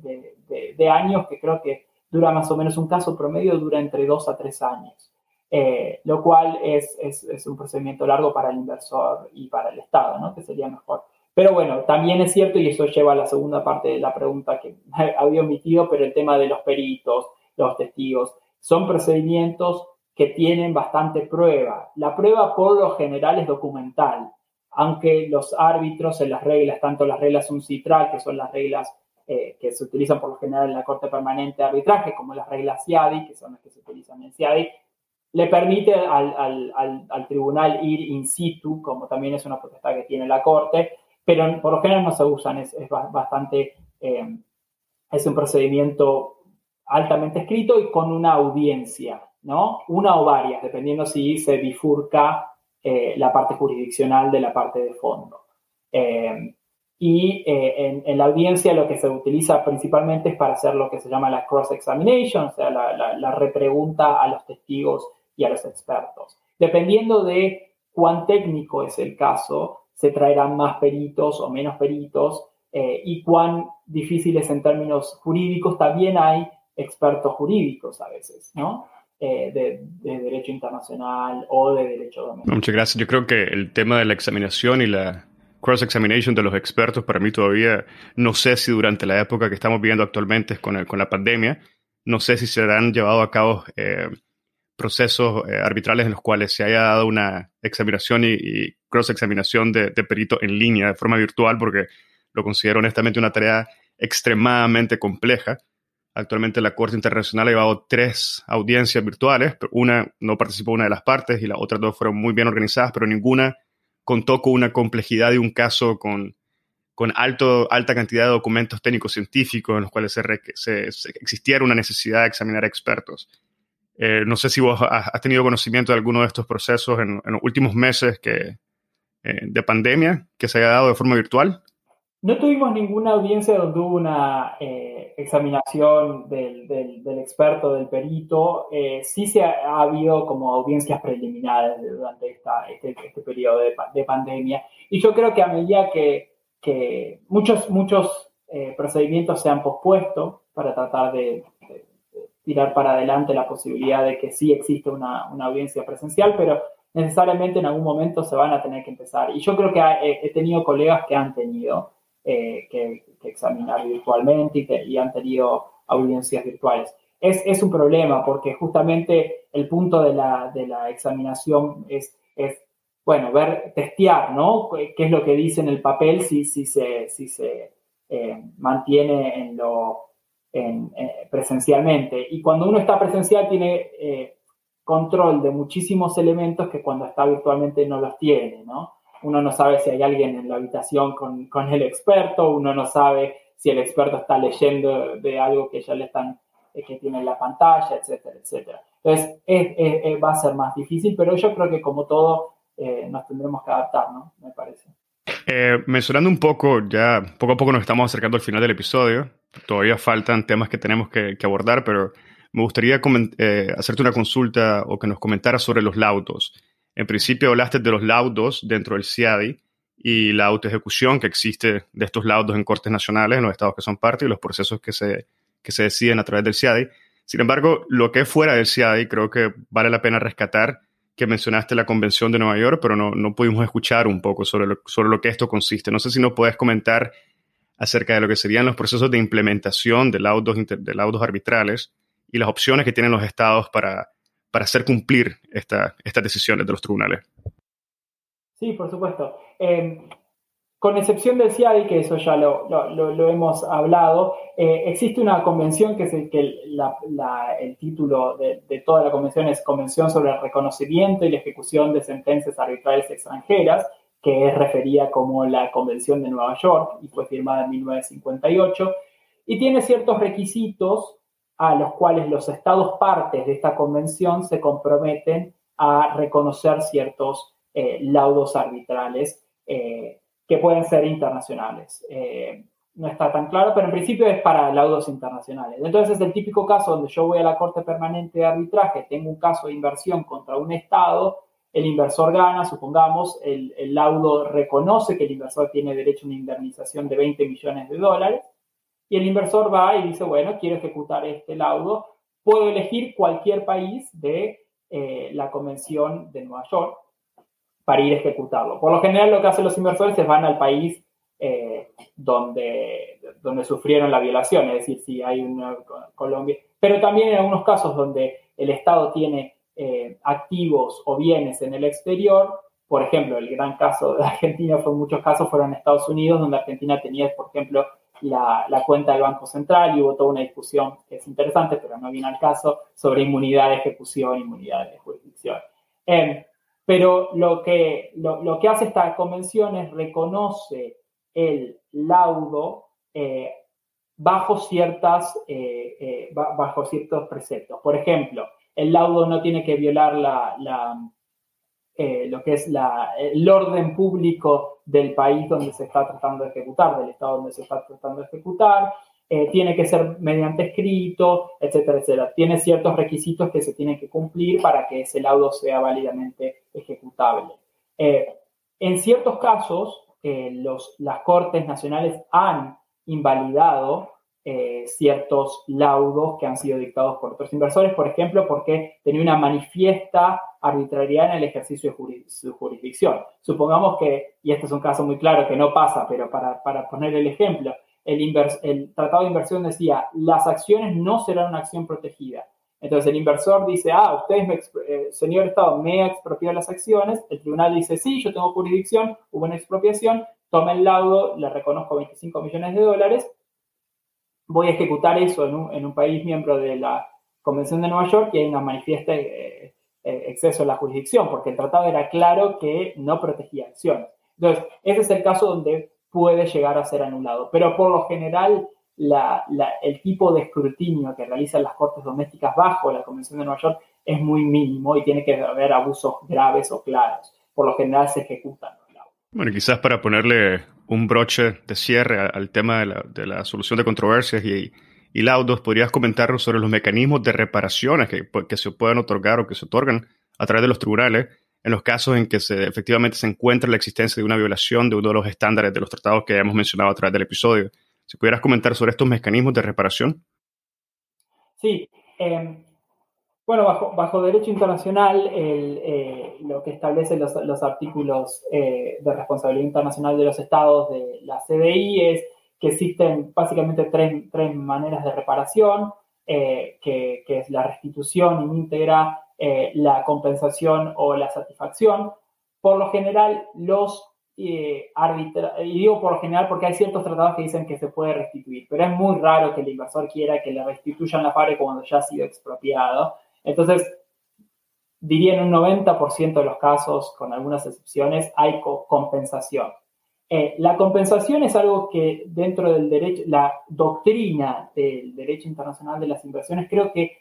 de, años que creo que dura más o menos un caso promedio, dura entre dos a tres años. Eh, lo cual es, es, un procedimiento largo para el inversor y para el Estado, ¿no? que sería mejor. Pero bueno, también es cierto, y eso lleva a la segunda parte de la pregunta que había omitido, pero el tema de los peritos, los testigos, son procedimientos que tienen bastante prueba. La prueba por lo general es documental, aunque los árbitros en las reglas, tanto las reglas UNCITRAL, que son las reglas eh, que se utilizan por lo general en la Corte Permanente de Arbitraje, como las reglas CIADI, que son las que se utilizan en CIADI, le permite al, al, al, al tribunal ir in situ, como también es una potestad que tiene la Corte, pero por lo general no se usan, es, bastante, eh, es un procedimiento altamente escrito y con una audiencia, ¿no? Una o varias, dependiendo si se bifurca eh, la parte jurisdiccional de la parte de fondo. Eh, y en, la audiencia lo que se utiliza principalmente es para hacer lo que se llama la cross-examination, o sea, la, la repregunta a los testigos y a los expertos. Dependiendo de cuán técnico es el caso, se traerán más peritos o menos peritos eh, y cuán difíciles en términos jurídicos también hay expertos jurídicos a veces, ¿no? Eh, de, derecho internacional o de derecho doméstico. Muchas gracias. Yo creo que el tema de la examinación y la cross-examination de los expertos para mí todavía no sé si durante la época que estamos viviendo actualmente con, con la pandemia, no sé si se han llevado a cabo eh, procesos eh, arbitrales en los cuales se haya dado una examinación y, cross-examinación de, perito en línea, de forma virtual, porque lo considero honestamente una tarea extremadamente compleja. Actualmente la Corte Internacional ha llevado tres audiencias virtuales, pero una no participó una de las partes y las otras dos fueron muy bien organizadas, pero ninguna contó con una complejidad de un caso con, con alto, alta cantidad de documentos técnicos científicos en los cuales se, existiera una necesidad de examinar expertos. Eh, no sé si vos has tenido conocimiento de alguno de estos procesos en, los últimos meses que, eh, de pandemia que se haya dado de forma virtual. No tuvimos ninguna audiencia donde hubo una eh, examinación del, del, experto, del perito. sí se ha, habido como audiencias preliminares durante esta, este, este, periodo de, de, pandemia. Y yo creo que a medida que, que muchos, muchos procedimientos se han pospuesto para tratar de, tirar para adelante la posibilidad de que sí existe una, audiencia presencial, pero necesariamente en algún momento se van a tener que empezar. Y yo creo que he, tenido colegas que han tenido eh, que, examinar virtualmente y, han tenido audiencias virtuales. Es, un problema porque justamente el punto de la, examinación es, bueno, ver, testear, ¿no? ¿Qué es lo que dice en el papel si, si se, si se eh, mantiene en lo eh, presencialmente. Y cuando uno está presencial tiene eh, control de muchísimos elementos que cuando está virtualmente no los tiene, ¿no? Uno no sabe si hay alguien en la habitación con, con el experto, uno no sabe si el experto está leyendo de algo que ya le están, eh, que tiene en la pantalla, etcétera, etcétera. Entonces, va a ser más difícil, pero yo creo que como todo, nos tendremos que adaptar, ¿no? Me parece. mencionando un poco, ya poco a poco nos estamos acercando al final del episodio todavía faltan temas que tenemos que, abordar, pero me gustaría eh, hacerte una consulta o que nos comentaras sobre los laudos. En principio hablaste de los laudos dentro del CIADI y la autoejecución que existe de estos laudos en cortes nacionales, en los estados que son parte y los procesos que se, que se deciden a través del CIADI. Sin embargo, lo que es fuera del CIADI, creo que vale la pena rescatar que mencionaste la Convención de Nueva York, pero no, no pudimos escuchar un poco sobre lo, sobre lo que esto consiste. No sé si nos puedes comentar acerca de lo que serían los procesos de implementación de laudos, de laudos arbitrales y las opciones que tienen los estados para, para hacer cumplir esta, estas decisiones de los tribunales. Sí, por supuesto. Em, con excepción del CIADI, que eso ya lo, lo, hemos hablado, eh, existe una convención que es el, que el título de, de, toda la convención es Convención sobre el reconocimiento y la ejecución de sentencias arbitrales extranjeras, que es referida como la Convención de Nueva York y fue firmada en 1958, y tiene ciertos requisitos a los cuales los estados partes de esta convención se comprometen a reconocer ciertos eh, laudos arbitrales eh, que pueden ser internacionales. Eh, no está tan claro, pero en principio es para laudos internacionales. Entonces es el típico caso donde yo voy a la Corte Permanente de Arbitraje, tengo un caso de inversión contra un Estado, el inversor gana, supongamos, el, laudo reconoce que el inversor tiene derecho a una indemnización de 20 millones de dólares y el inversor va y dice, bueno, quiero ejecutar este laudo, puedo elegir cualquier país de eh, la Convención de Nueva York para ir a ejecutarlo. Por lo general lo que hacen los inversores es van al país eh, donde, donde sufrieron la violación, es decir, si hay una Colombia, pero también en algunos casos donde el Estado tiene eh, activos o bienes en el exterior. Por ejemplo, el gran caso de Argentina fue muchos casos fueron Estados Unidos, donde Argentina tenía, por ejemplo, la, cuenta del Banco Central y hubo toda una discusión que es interesante, pero no viene al caso, sobre inmunidad de ejecución, inmunidad de jurisdicción. Em, pero lo que, lo, que hace esta convención es reconoce el laudo eh, bajo, ciertas, eh, bajo ciertos preceptos. Por ejemplo, el laudo no tiene que violar la, lo que es el orden público del país donde se está tratando de ejecutar, del estado donde se está tratando de ejecutar, tiene que ser mediante escrito, etcétera, etcétera. Tiene ciertos requisitos que se tienen que cumplir para que ese laudo sea válidamente ejecutable. en ciertos casos, las Cortes Nacionales han invalidado eh, ciertos laudos que han sido dictados por otros inversores, por ejemplo, porque tenía una manifiesta arbitrariedad en el ejercicio de su jurisdicción. Supongamos que, y este es un caso muy claro que no pasa, pero para, poner el ejemplo, el, tratado de inversión decía, las acciones no serán una acción protegida. Entonces el inversor dice, ah, ustedes, eh, señor Estado, me ha expropiado las acciones. El tribunal dice, sí, yo tengo jurisdicción, hubo una expropiación, toma el laudo, le reconozco 25 millones de dólares, voy a ejecutar eso en un, país miembro de la Convención de Nueva York y hay una manifiesta eh, eh, exceso de la jurisdicción, porque el tratado era claro que no protegía acciones. Entonces, ese es el caso donde puede llegar a ser anulado. Pero por lo general, el tipo de escrutinio que realizan las cortes domésticas bajo la Convención de Nueva York es muy mínimo y tiene que haber abusos graves o claros. Por lo general se ejecutan. Bueno, quizás para ponerle un broche de cierre al tema de la, solución de controversias y, laudos, podrías comentarnos sobre los mecanismos de reparaciones que, se pueden otorgar o que se otorgan a través de los tribunales en los casos en que se, efectivamente se encuentra la existencia de una violación de uno de los estándares de los tratados que hemos mencionado a través del episodio. Si pudieras comentar sobre estos mecanismos de reparación. Sí, em, bueno, bajo, derecho internacional, eh, lo que establecen los, artículos eh, de responsabilidad internacional de los estados de la CDI es que existen básicamente tres, maneras de reparación, eh, que, es la restitución íntegra, la compensación o la satisfacción. Por lo general, los eh, y digo por lo general porque hay ciertos tratados que dicen que se puede restituir, pero es muy raro que el inversor quiera que le restituyan la fábrica cuando ya ha sido expropiado. Entonces, diría en un 90% de los casos, con algunas excepciones, hay compensación. Eh, la compensación es algo que dentro del derecho, la doctrina del derecho internacional de las inversiones, creo que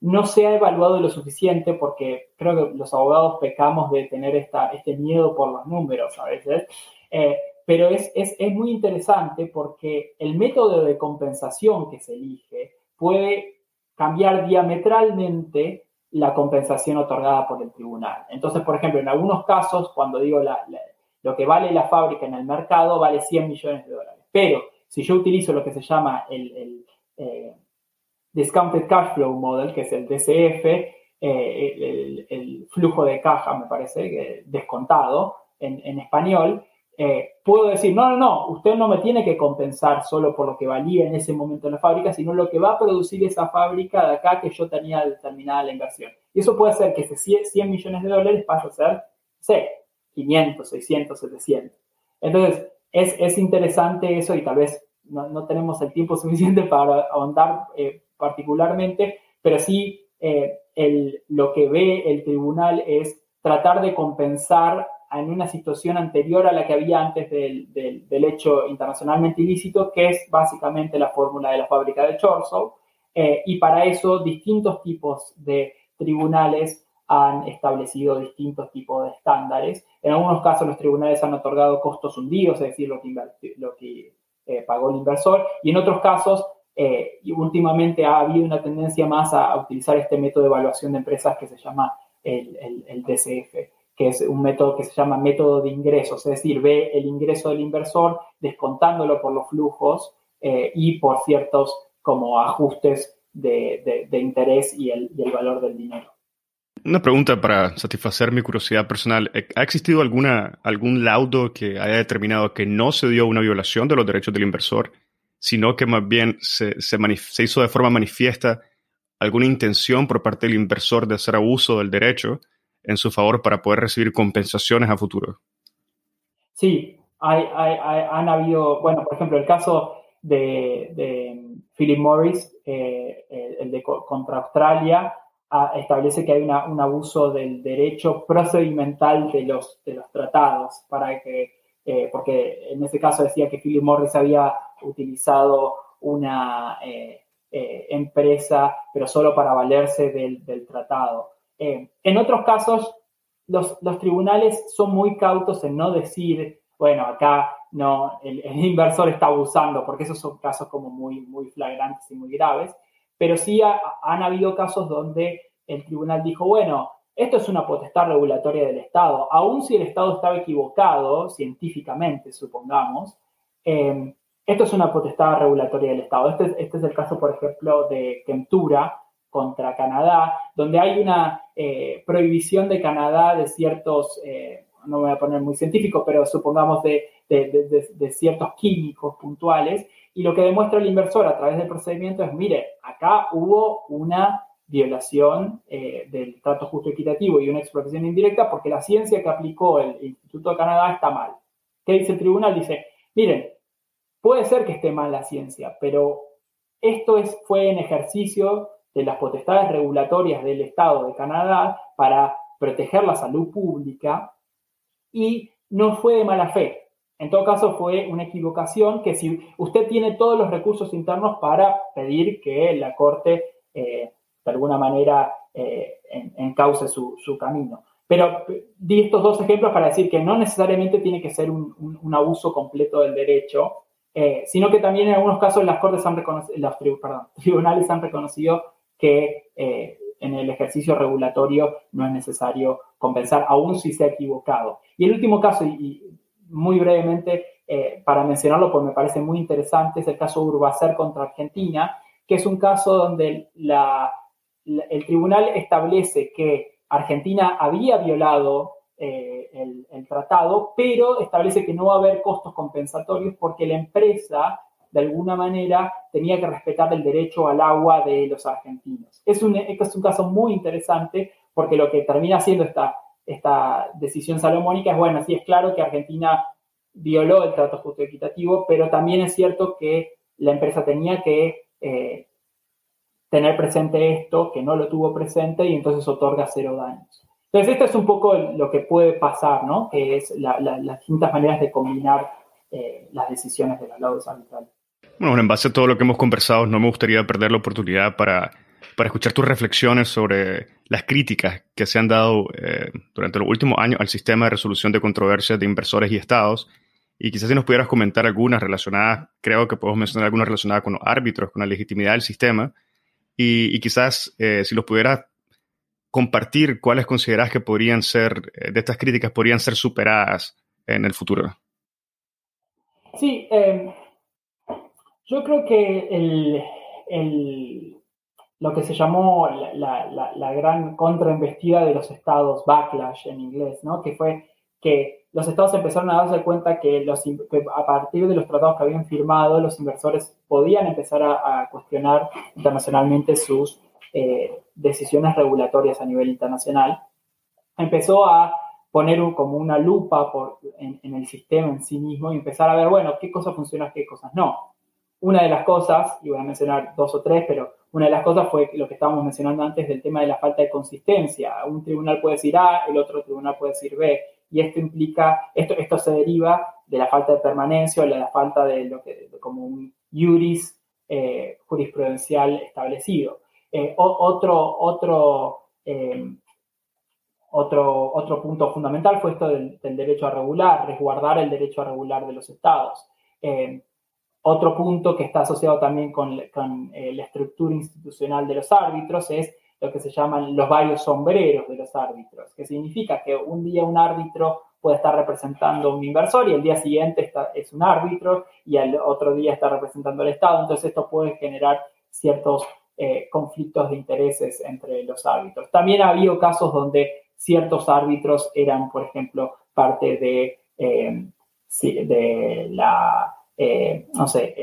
no se ha evaluado lo suficiente porque creo que los abogados pecamos de tener esta, este miedo por los números a veces. Eh, pero es, es, es, muy interesante porque el método de compensación que se elige puede cambiar diametralmente la compensación otorgada por el tribunal. Entonces, por ejemplo, en algunos casos, cuando digo lo que vale la fábrica en el mercado, vale 100 millones de dólares. Pero si yo utilizo lo que se llama el, eh, Discounted Cash Flow Model, que es el DCF, eh, el, flujo de caja, me parece, descontado en, español, eh, puedo decir, no, no, no, usted no me tiene que compensar solo por lo que valía en ese momento en la fábrica, sino lo que va a producir esa fábrica de acá que yo tenía determinada la inversión. Y eso puede ser que ese 100 millones de dólares pase a ser, sé, 500, 600, 700. Entonces, es, es interesante eso y tal vez no, no, tenemos el tiempo suficiente para ahondar eh, particularmente, pero sí eh, el, lo que ve el tribunal es tratar de compensar en una situación anterior a la que había antes del, del, hecho internacionalmente ilícito, que es básicamente la fórmula de la fábrica de Chorso, eh, y para eso distintos tipos de tribunales han establecido distintos tipos de estándares. En algunos casos los tribunales han otorgado costos hundidos, es decir, lo que, lo que eh, pagó el inversor, y en otros casos eh, y últimamente ha habido una tendencia más a, utilizar este método de evaluación de empresas que se llama el, el, DCF, que es un método que se llama método de ingresos, es decir, ve el ingreso del inversor descontándolo por los flujos eh, y por ciertos como ajustes de, de, interés y el, valor del dinero. Una pregunta para satisfacer mi curiosidad personal. ¿Ha existido alguna, algún laudo que haya determinado que no se dio una violación de los derechos del inversor sino que más bien se, hizo de forma manifiesta alguna intención por parte del inversor de hacer abuso del derecho en su favor para poder recibir compensaciones a futuro. Sí, hay, han habido, bueno, por ejemplo, el caso de, Philip Morris, eh, el de contra Australia, establece que hay un abuso del derecho procedimental de los, de los tratados para que porque en ese caso decía que Philip Morris había utilizado una empresa, pero solo para valerse del, del tratado. En otros casos, los, los, tribunales son muy cautos en no decir, bueno, acá no, el, inversor está abusando, porque esos son casos como muy, muy flagrantes y muy graves, pero sí han habido casos donde el tribunal dijo, bueno, esto es una potestad regulatoria del Estado, aun si el Estado estaba equivocado, científicamente, supongamos, eh, esto es una potestad regulatoria del Estado. Este, este es el caso, por ejemplo, de Kentura, contra Canadá, donde hay una eh, prohibición de Canadá de ciertos, eh, no me voy a poner muy científico, pero supongamos de, ciertos químicos puntuales, y lo que demuestra el inversor a través del procedimiento es, mire, acá hubo una violación eh, del trato justo equitativo y una explotación indirecta porque la ciencia que aplicó el Instituto de Canadá está mal. ¿Qué dice el tribunal? Dice, miren, puede ser que esté mal la ciencia, pero esto es, fue en ejercicio de las potestades regulatorias del Estado de Canadá para proteger la salud pública y no fue de mala fe. En todo caso, fue una equivocación que si usted tiene todos los recursos internos para pedir que la Corte eh, de alguna manera eh, encauce su, camino. Pero di estos dos ejemplos para decir que no necesariamente tiene que ser un, abuso completo del derecho, eh, sino que también en algunos casos las cortes han reconocido, los tribunales han reconocido que eh, en el ejercicio regulatorio no es necesario compensar, aún si se ha equivocado. Y el último caso, y, muy brevemente eh, para mencionarlo, pues me parece muy interesante, es el caso Urbacer contra Argentina, que es un caso donde el tribunal establece que Argentina había violado eh, el, tratado, pero establece que no va a haber costos compensatorios porque la empresa de alguna manera tenía que respetar el derecho al agua de los argentinos. Es un, es un caso muy interesante porque lo que termina haciendo esta, esta decisión salomónica es, bueno, sí es claro que Argentina violó el trato justo y equitativo, pero también es cierto que la empresa tenía que eh, tener presente esto, que no lo tuvo presente y entonces otorga cero daños. Entonces, esto es un poco lo que puede pasar, ¿no? Que es las distintas maneras de combinar eh, las decisiones de los lados arbitrales. Bueno, en base a todo lo que hemos conversado, no me gustaría perder la oportunidad para, para escuchar tus reflexiones sobre las críticas que se han dado eh, durante los últimos años al sistema de resolución de controversias de inversores y estados. Y quizás si nos pudieras comentar algunas relacionadas, creo que podemos mencionar algunas relacionadas con los árbitros, con la legitimidad del sistema. Y, quizás eh, si los pudieras compartir, cuáles consideras que podrían ser, eh, de estas críticas, podrían ser superadas en el futuro. Sí, eh, yo creo que el, lo que se llamó la, gran contrainvestida de los estados, backlash en inglés, ¿no? que fue que los estados empezaron a darse cuenta que, los, a partir de los tratados que habían firmado, los inversores podían empezar a, cuestionar internacionalmente sus eh, decisiones regulatorias a nivel internacional. Empezó a poner como una lupa por, en, el sistema en sí mismo y empezar a ver, bueno, qué cosas funcionan, qué cosas no. Una de las cosas, y voy a mencionar dos o tres, pero una de las cosas fue lo que estábamos mencionando antes del tema de la falta de consistencia. Un tribunal puede decir A, el otro tribunal puede decir B, y esto implica, esto, esto se deriva de la falta de permanencia o de la falta de lo que, como un juris eh, jurisprudencial establecido. Eh, otro, otro, eh, otro, otro punto fundamental fue esto del, derecho a regular, resguardar el derecho a regular de los estados. Otro punto que está asociado también con, eh, la estructura institucional de los árbitros es lo que se llaman los varios sombreros de los árbitros, que significa que un día un árbitro puede estar representando a un inversor y el día siguiente está, es un árbitro y el otro día está representando al Estado. Entonces esto puede generar ciertos eh, conflictos de intereses entre los árbitros. También ha habido casos donde ciertos árbitros eran, por ejemplo, parte de, eh, de la eh, no sé,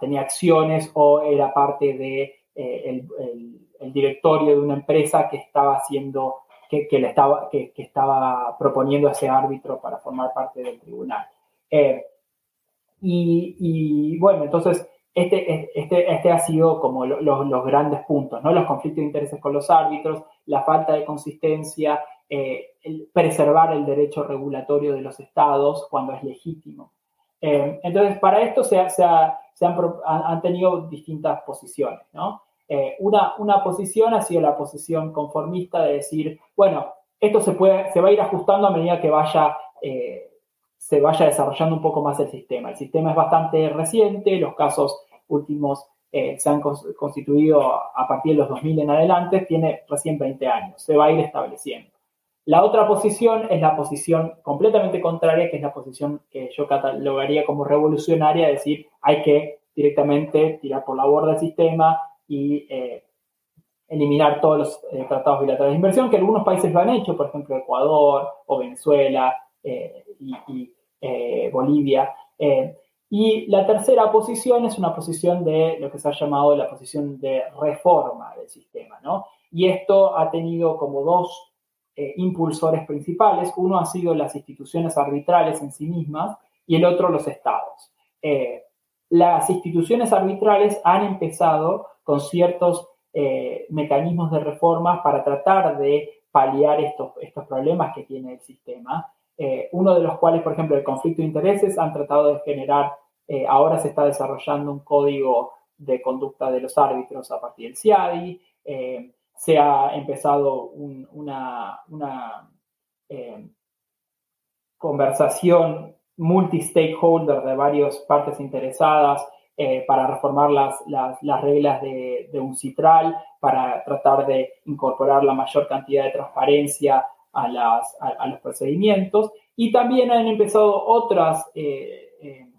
tenía acciones o era parte de eh, el, directorio de una empresa que estaba haciendo, que, le estaba, que, estaba proponiendo a ese árbitro para formar parte del tribunal. Eh, y, bueno, entonces, este, este, este ha sido como los grandes puntos, ¿no? Los conflictos de intereses con los árbitros, la falta de consistencia, eh, preservar el derecho regulatorio de los estados cuando es legítimo. Eh, entonces, para esto se, han, tenido distintas posiciones, ¿no? Eh, una, posición ha sido la posición conformista de decir, bueno, esto se, puede, se va a ir ajustando a medida que vaya se vaya desarrollando un poco más el sistema. El sistema es bastante reciente, los casos últimos eh, se han constituido a partir de los 2000 en adelante, tiene recién 20 años, se va a ir estableciendo. La otra posición es la posición completamente contraria, que es la posición que yo catalogaría como revolucionaria, es decir, hay que directamente tirar por la borda el sistema y eh, eliminar todos los eh, tratados bilaterales de inversión, que algunos países lo han hecho, por ejemplo Ecuador o Venezuela y, Bolivia. Y la tercera posición es una posición de lo que se ha llamado la posición de reforma del sistema, ¿no? Y esto ha tenido como dos eh, impulsores principales. Uno ha sido las instituciones arbitrales en sí mismas y el otro los estados. Eh, las instituciones arbitrales han empezado con ciertos eh, mecanismos de reforma para tratar de paliar estos, estos problemas que tiene el sistema. uno de los cuales, por ejemplo, el conflicto de intereses, han tratado de generar ahora se está desarrollando un código de conducta de los árbitros a partir del CIADI. Se ha empezado una, eh, conversación multi-stakeholder de varias partes interesadas para reformar las, reglas de, un citral, para tratar de incorporar la mayor cantidad de transparencia a, a los procedimientos. Y también han empezado otras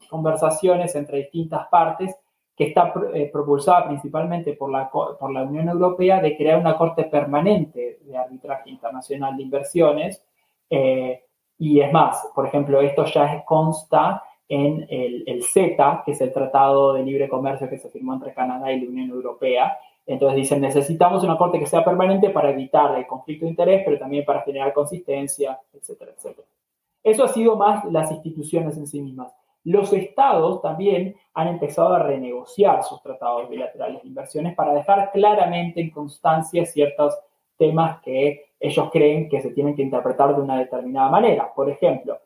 conversaciones entre distintas partes que está eh, propulsada principalmente por la, por la Unión Europea de crear una corte permanente de arbitraje internacional de inversiones. Eh, y es más, por ejemplo, esto ya consta en el, el, CETA, que es el Tratado de Libre Comercio que se firmó entre Canadá y la Unión Europea. Entonces dicen, necesitamos una corte que sea permanente para evitar el conflicto de interés, pero también para generar consistencia, etcétera, etcétera. Eso ha sido más las instituciones en sí mismas. Los estados también han empezado a renegociar sus tratados bilaterales de inversiones para dejar claramente en constancia ciertos temas que ellos creen que se tienen que interpretar de una determinada manera. Por ejemplo,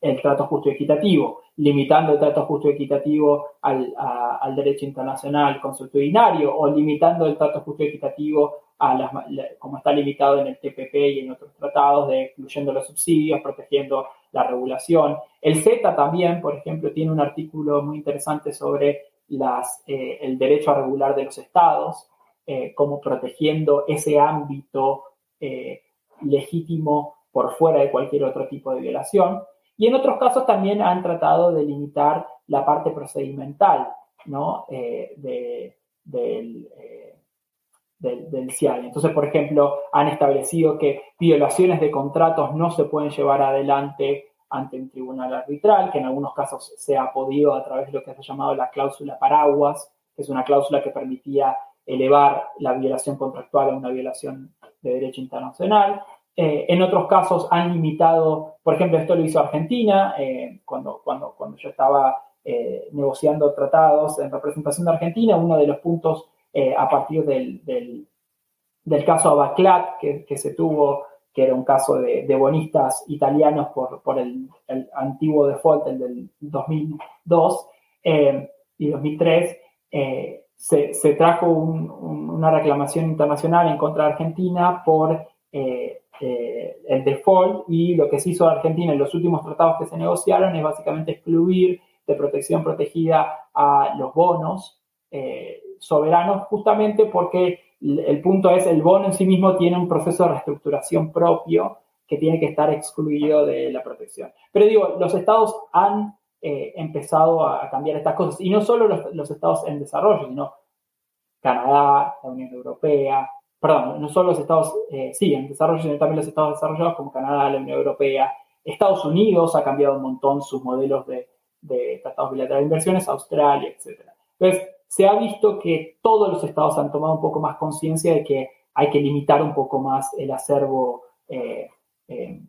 el trato justo y equitativo, limitando el trato justo y equitativo al, derecho internacional consuetudinario o limitando el trato justo y equitativo a las, como está limitado en el TPP y en otros tratados, de incluyendo los subsidios, protegiendo la regulación. El Z también, por ejemplo, tiene un artículo muy interesante sobre las, eh, el derecho a regular de los estados, eh, como protegiendo ese ámbito eh, legítimo por fuera de cualquier otro tipo de violación. Y en otros casos también han tratado de limitar la parte procedimental ¿no? del, del, del. Entonces, por ejemplo, han establecido que violaciones de contratos no se pueden llevar adelante ante un tribunal arbitral, que en algunos casos se ha podido a través de lo que se ha llamado la cláusula paraguas, que es una cláusula que permitía elevar la violación contractual a una violación de derecho internacional. Eh, en otros casos han limitado, por ejemplo, esto lo hizo Argentina, eh, cuando, cuando, cuando yo estaba eh, negociando tratados en representación de Argentina, uno de los puntos a partir del, del, caso Abaclat que, que se tuvo que era un caso de, bonistas italianos por, por el, antiguo default, el del 2002 eh, y 2003, eh, se, se, trajo una reclamación internacional en contra de Argentina por eh, el default y lo que se hizo Argentina en los últimos tratados que se negociaron es básicamente excluir de protección protegida a los bonos soberanos justamente porque el punto es, el bono en sí mismo tiene un proceso de reestructuración propio que tiene que estar excluido de la protección. Pero digo, los estados han eh, empezado a cambiar estas cosas, y no solo los, estados en desarrollo, sino Canadá, la Unión Europea, perdón, no solo los estados, eh, sí, en desarrollo, sino también los estados desarrollados como Canadá, la Unión Europea, Estados Unidos ha cambiado un montón sus modelos de, de tratados bilaterales de inversiones, Australia, etc. Entonces, se ha visto que todos los estados han tomado un poco más conciencia de que hay que limitar un poco más el acervo eh, eh,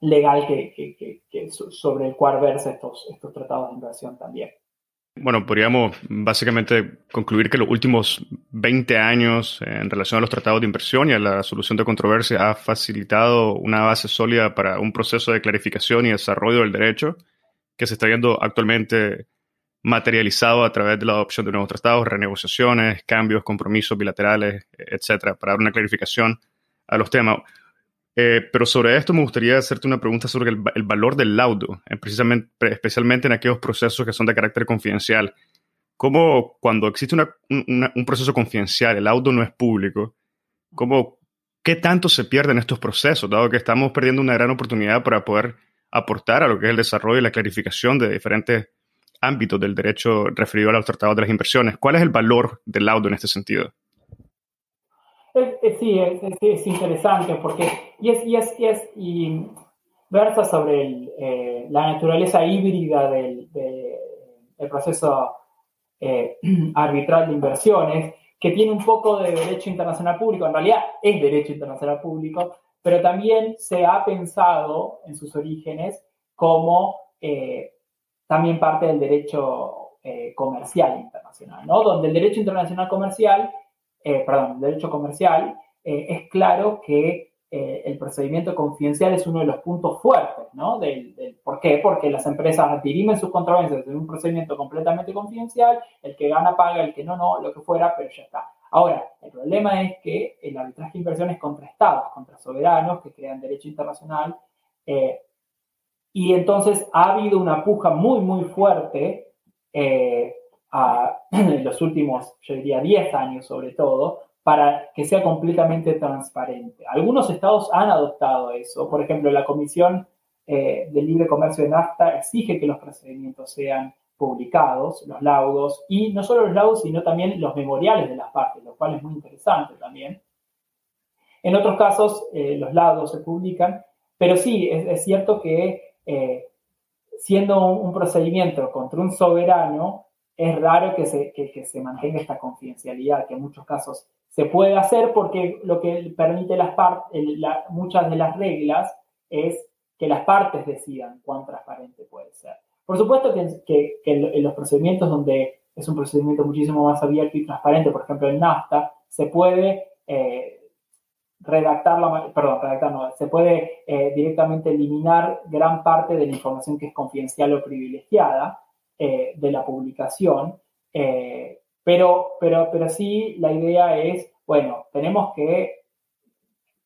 legal que, sobre el cual versa estos, estos tratados de inversión también. Bueno, podríamos básicamente concluir que los últimos 20 años en relación a los tratados de inversión y a la solución de controversias ha facilitado una base sólida para un proceso de clarificación y desarrollo del derecho que se está viendo actualmente materializado a través de la adopción de nuevos tratados, renegociaciones, cambios, compromisos bilaterales, etcétera, para dar una clarificación a los temas. Eh, pero sobre esto me gustaría hacerte una pregunta sobre el, valor del laudo, precisamente, especialmente en aquellos procesos que son de carácter confidencial. ¿Cómo cuando existe un proceso confidencial, el laudo no es público, ¿cómo, qué tanto se pierde en estos procesos, dado que estamos perdiendo una gran oportunidad para poder aportar a lo que es el desarrollo y la clarificación de diferentes ámbitos del derecho referido a los tratados de las inversiones? ¿Cuál es el valor del laudo en este sentido? sí, es, interesante porque y es, y es, y es y versa sobre eh, la naturaleza híbrida del, proceso eh, arbitral de inversiones, que tiene un poco de derecho internacional público, en realidad es derecho internacional público, pero también se ha pensado en sus orígenes como eh, también parte del derecho comercial internacional, ¿no? Donde el derecho internacional comercial eh, perdón, derecho comercial, eh, es claro que eh, el procedimiento confidencial es uno de los puntos fuertes, ¿no? ¿Por qué? Porque las empresas dirimen sus controversias en un procedimiento completamente confidencial, el que gana paga, el que no, no, lo que fuera, pero ya está. Ahora, el problema es que el arbitraje de inversiones contra estados, contra soberanos que crean derecho internacional, y entonces ha habido una puja muy, muy fuerte en los últimos, yo diría, 10 años sobre todo, para que sea completamente transparente. Algunos estados han adoptado eso. Por ejemplo, la Comisión eh, de Libre Comercio de NAFTA exige que los procedimientos sean publicados, los laudos, y no solo los laudos, sino también los memoriales de las partes, lo cual es muy interesante también. En otros casos, eh, los laudos se publican, pero sí, es, cierto que eh, siendo un, procedimiento contra un soberano, es raro que se, que, se mantenga esta confidencialidad, que en muchos casos se puede hacer porque lo que permite las muchas de las reglas es que las partes decidan cuán transparente puede ser. Por supuesto que, en los procedimientos donde es un procedimiento muchísimo más abierto y transparente, por ejemplo en NAFTA, se puede eh, redactar, perdón, redactar no, se puede eh, directamente eliminar gran parte de la información que es confidencial o privilegiada, eh, de la publicación, eh, pero, pero, pero sí la idea es, bueno, tenemos que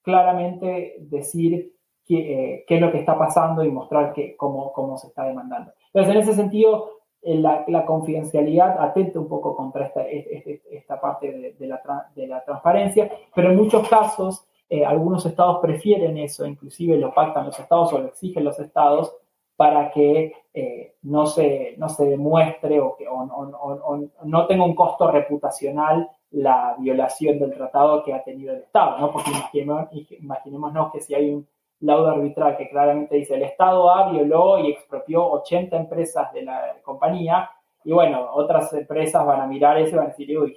claramente decir qué, qué es lo que está pasando y mostrar que, cómo, cómo se está demandando. Entonces, en ese sentido, la, confidencialidad atenta un poco contra esta, esta parte de, de, la, de, la, transparencia, pero en muchos casos algunos estados prefieren eso, inclusive lo pactan los estados o lo exigen los estados para que eh, no, se, no se demuestre o, que, no tenga un costo reputacional la violación del tratado que ha tenido el Estado, ¿no? Porque imaginémonos que si hay un laudo arbitral que claramente dice el Estado A violó y expropió 80 empresas de la compañía, y bueno, otras empresas van a mirar eso y van a decir, uy,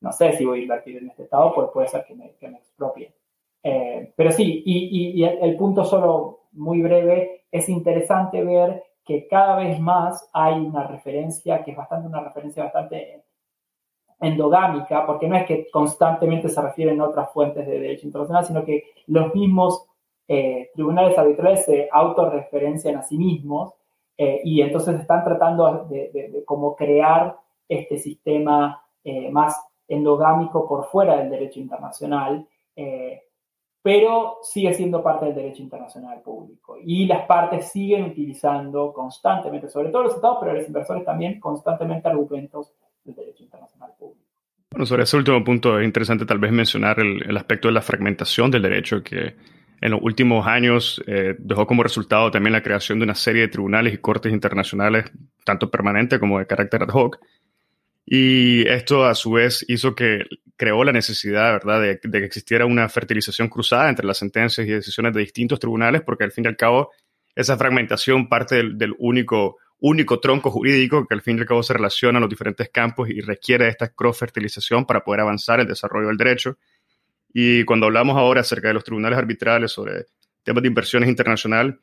no sé si voy a invertir en este Estado, pues puede ser que me, que expropien. Eh, pero sí, y, el, punto solo muy breve, es interesante ver que cada vez más hay una referencia, que es bastante una referencia bastante endogámica, porque no es que constantemente se refieren a otras fuentes de derecho internacional, sino que los mismos eh, tribunales arbitrales se autorreferencian a sí mismos eh, y entonces están tratando de, de, cómo crear este sistema más endogámico por fuera del derecho internacional pero sigue siendo parte del derecho internacional público. Y las partes siguen utilizando constantemente, sobre todo los estados, pero los inversores también, constantemente argumentos del derecho internacional público. Bueno, sobre ese último punto es interesante tal vez mencionar el, aspecto de la fragmentación del derecho que en los últimos años eh, dejó como resultado también la creación de una serie de tribunales y cortes internacionales, tanto permanentes como de carácter ad hoc, y esto a su vez hizo que creó la necesidad, ¿verdad?, de, que existiera una fertilización cruzada entre las sentencias y decisiones de distintos tribunales, porque al fin y al cabo esa fragmentación parte del, único, único tronco jurídico que al fin y al cabo se relaciona a los diferentes campos y requiere esta cross-fertilización para poder avanzar el desarrollo del derecho. Y cuando hablamos ahora acerca de los tribunales arbitrales sobre temas de inversiones internacional,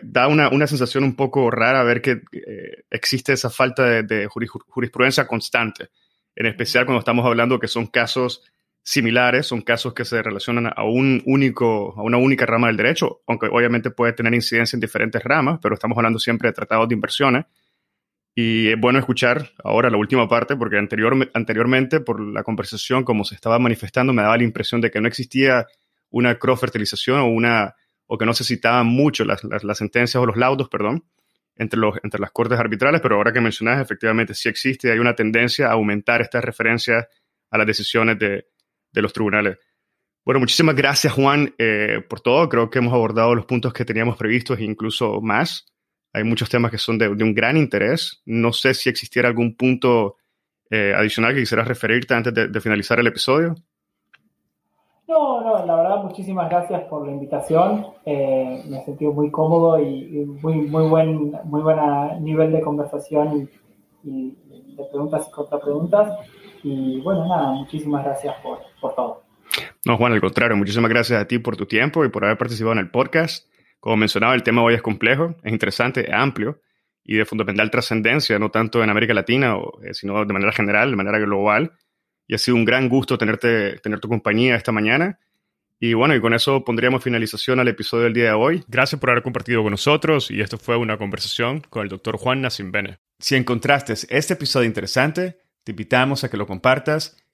da una, sensación un poco rara ver que eh, existe esa falta de, jurisprudencia constante, en especial cuando estamos hablando que son casos similares, son casos que se relacionan a un único, a una única rama del derecho, aunque obviamente puede tener incidencia en diferentes ramas, pero estamos hablando siempre de tratados de inversiones. Y es bueno escuchar ahora la última parte, porque anterior, anteriormente, por la conversación, como se estaba manifestando, me daba la impresión de que no existía una cross-fertilización o, una, o que no se citaban mucho las, las, sentencias o los laudos, perdón, entre, los, entre las cortes arbitrales, pero ahora que mencionas, efectivamente sí existe, hay una tendencia a aumentar estas referencias a las decisiones de, de los tribunales. Bueno, muchísimas gracias Juan eh, por todo. Creo que hemos abordado los puntos que teníamos previstos e incluso más. Hay muchos temas que son de, un gran interés. No sé si existiera algún punto eh, adicional que quisieras referirte antes de, finalizar el episodio. No, no, la verdad, muchísimas gracias por la invitación. Eh, me he sentido muy cómodo y, muy, muy buen muy buena nivel de conversación y, de preguntas y contrapreguntas. Y bueno, nada, muchísimas gracias por, por todo. No, Juan, al contrario, muchísimas gracias a ti por tu tiempo y por haber participado en el podcast. Como mencionaba, el tema hoy es complejo, es interesante, es amplio y de fundamental trascendencia, no tanto en América Latina, eh, sino de manera general, de manera global. Y ha sido un gran gusto tenerte, tener tu compañía esta mañana. Y bueno, y con eso pondríamos finalización al episodio del día de hoy. Gracias por haber compartido con nosotros y esto fue una conversación con el doctor Juan Bene. Si encontraste este episodio interesante, te invitamos a que lo compartas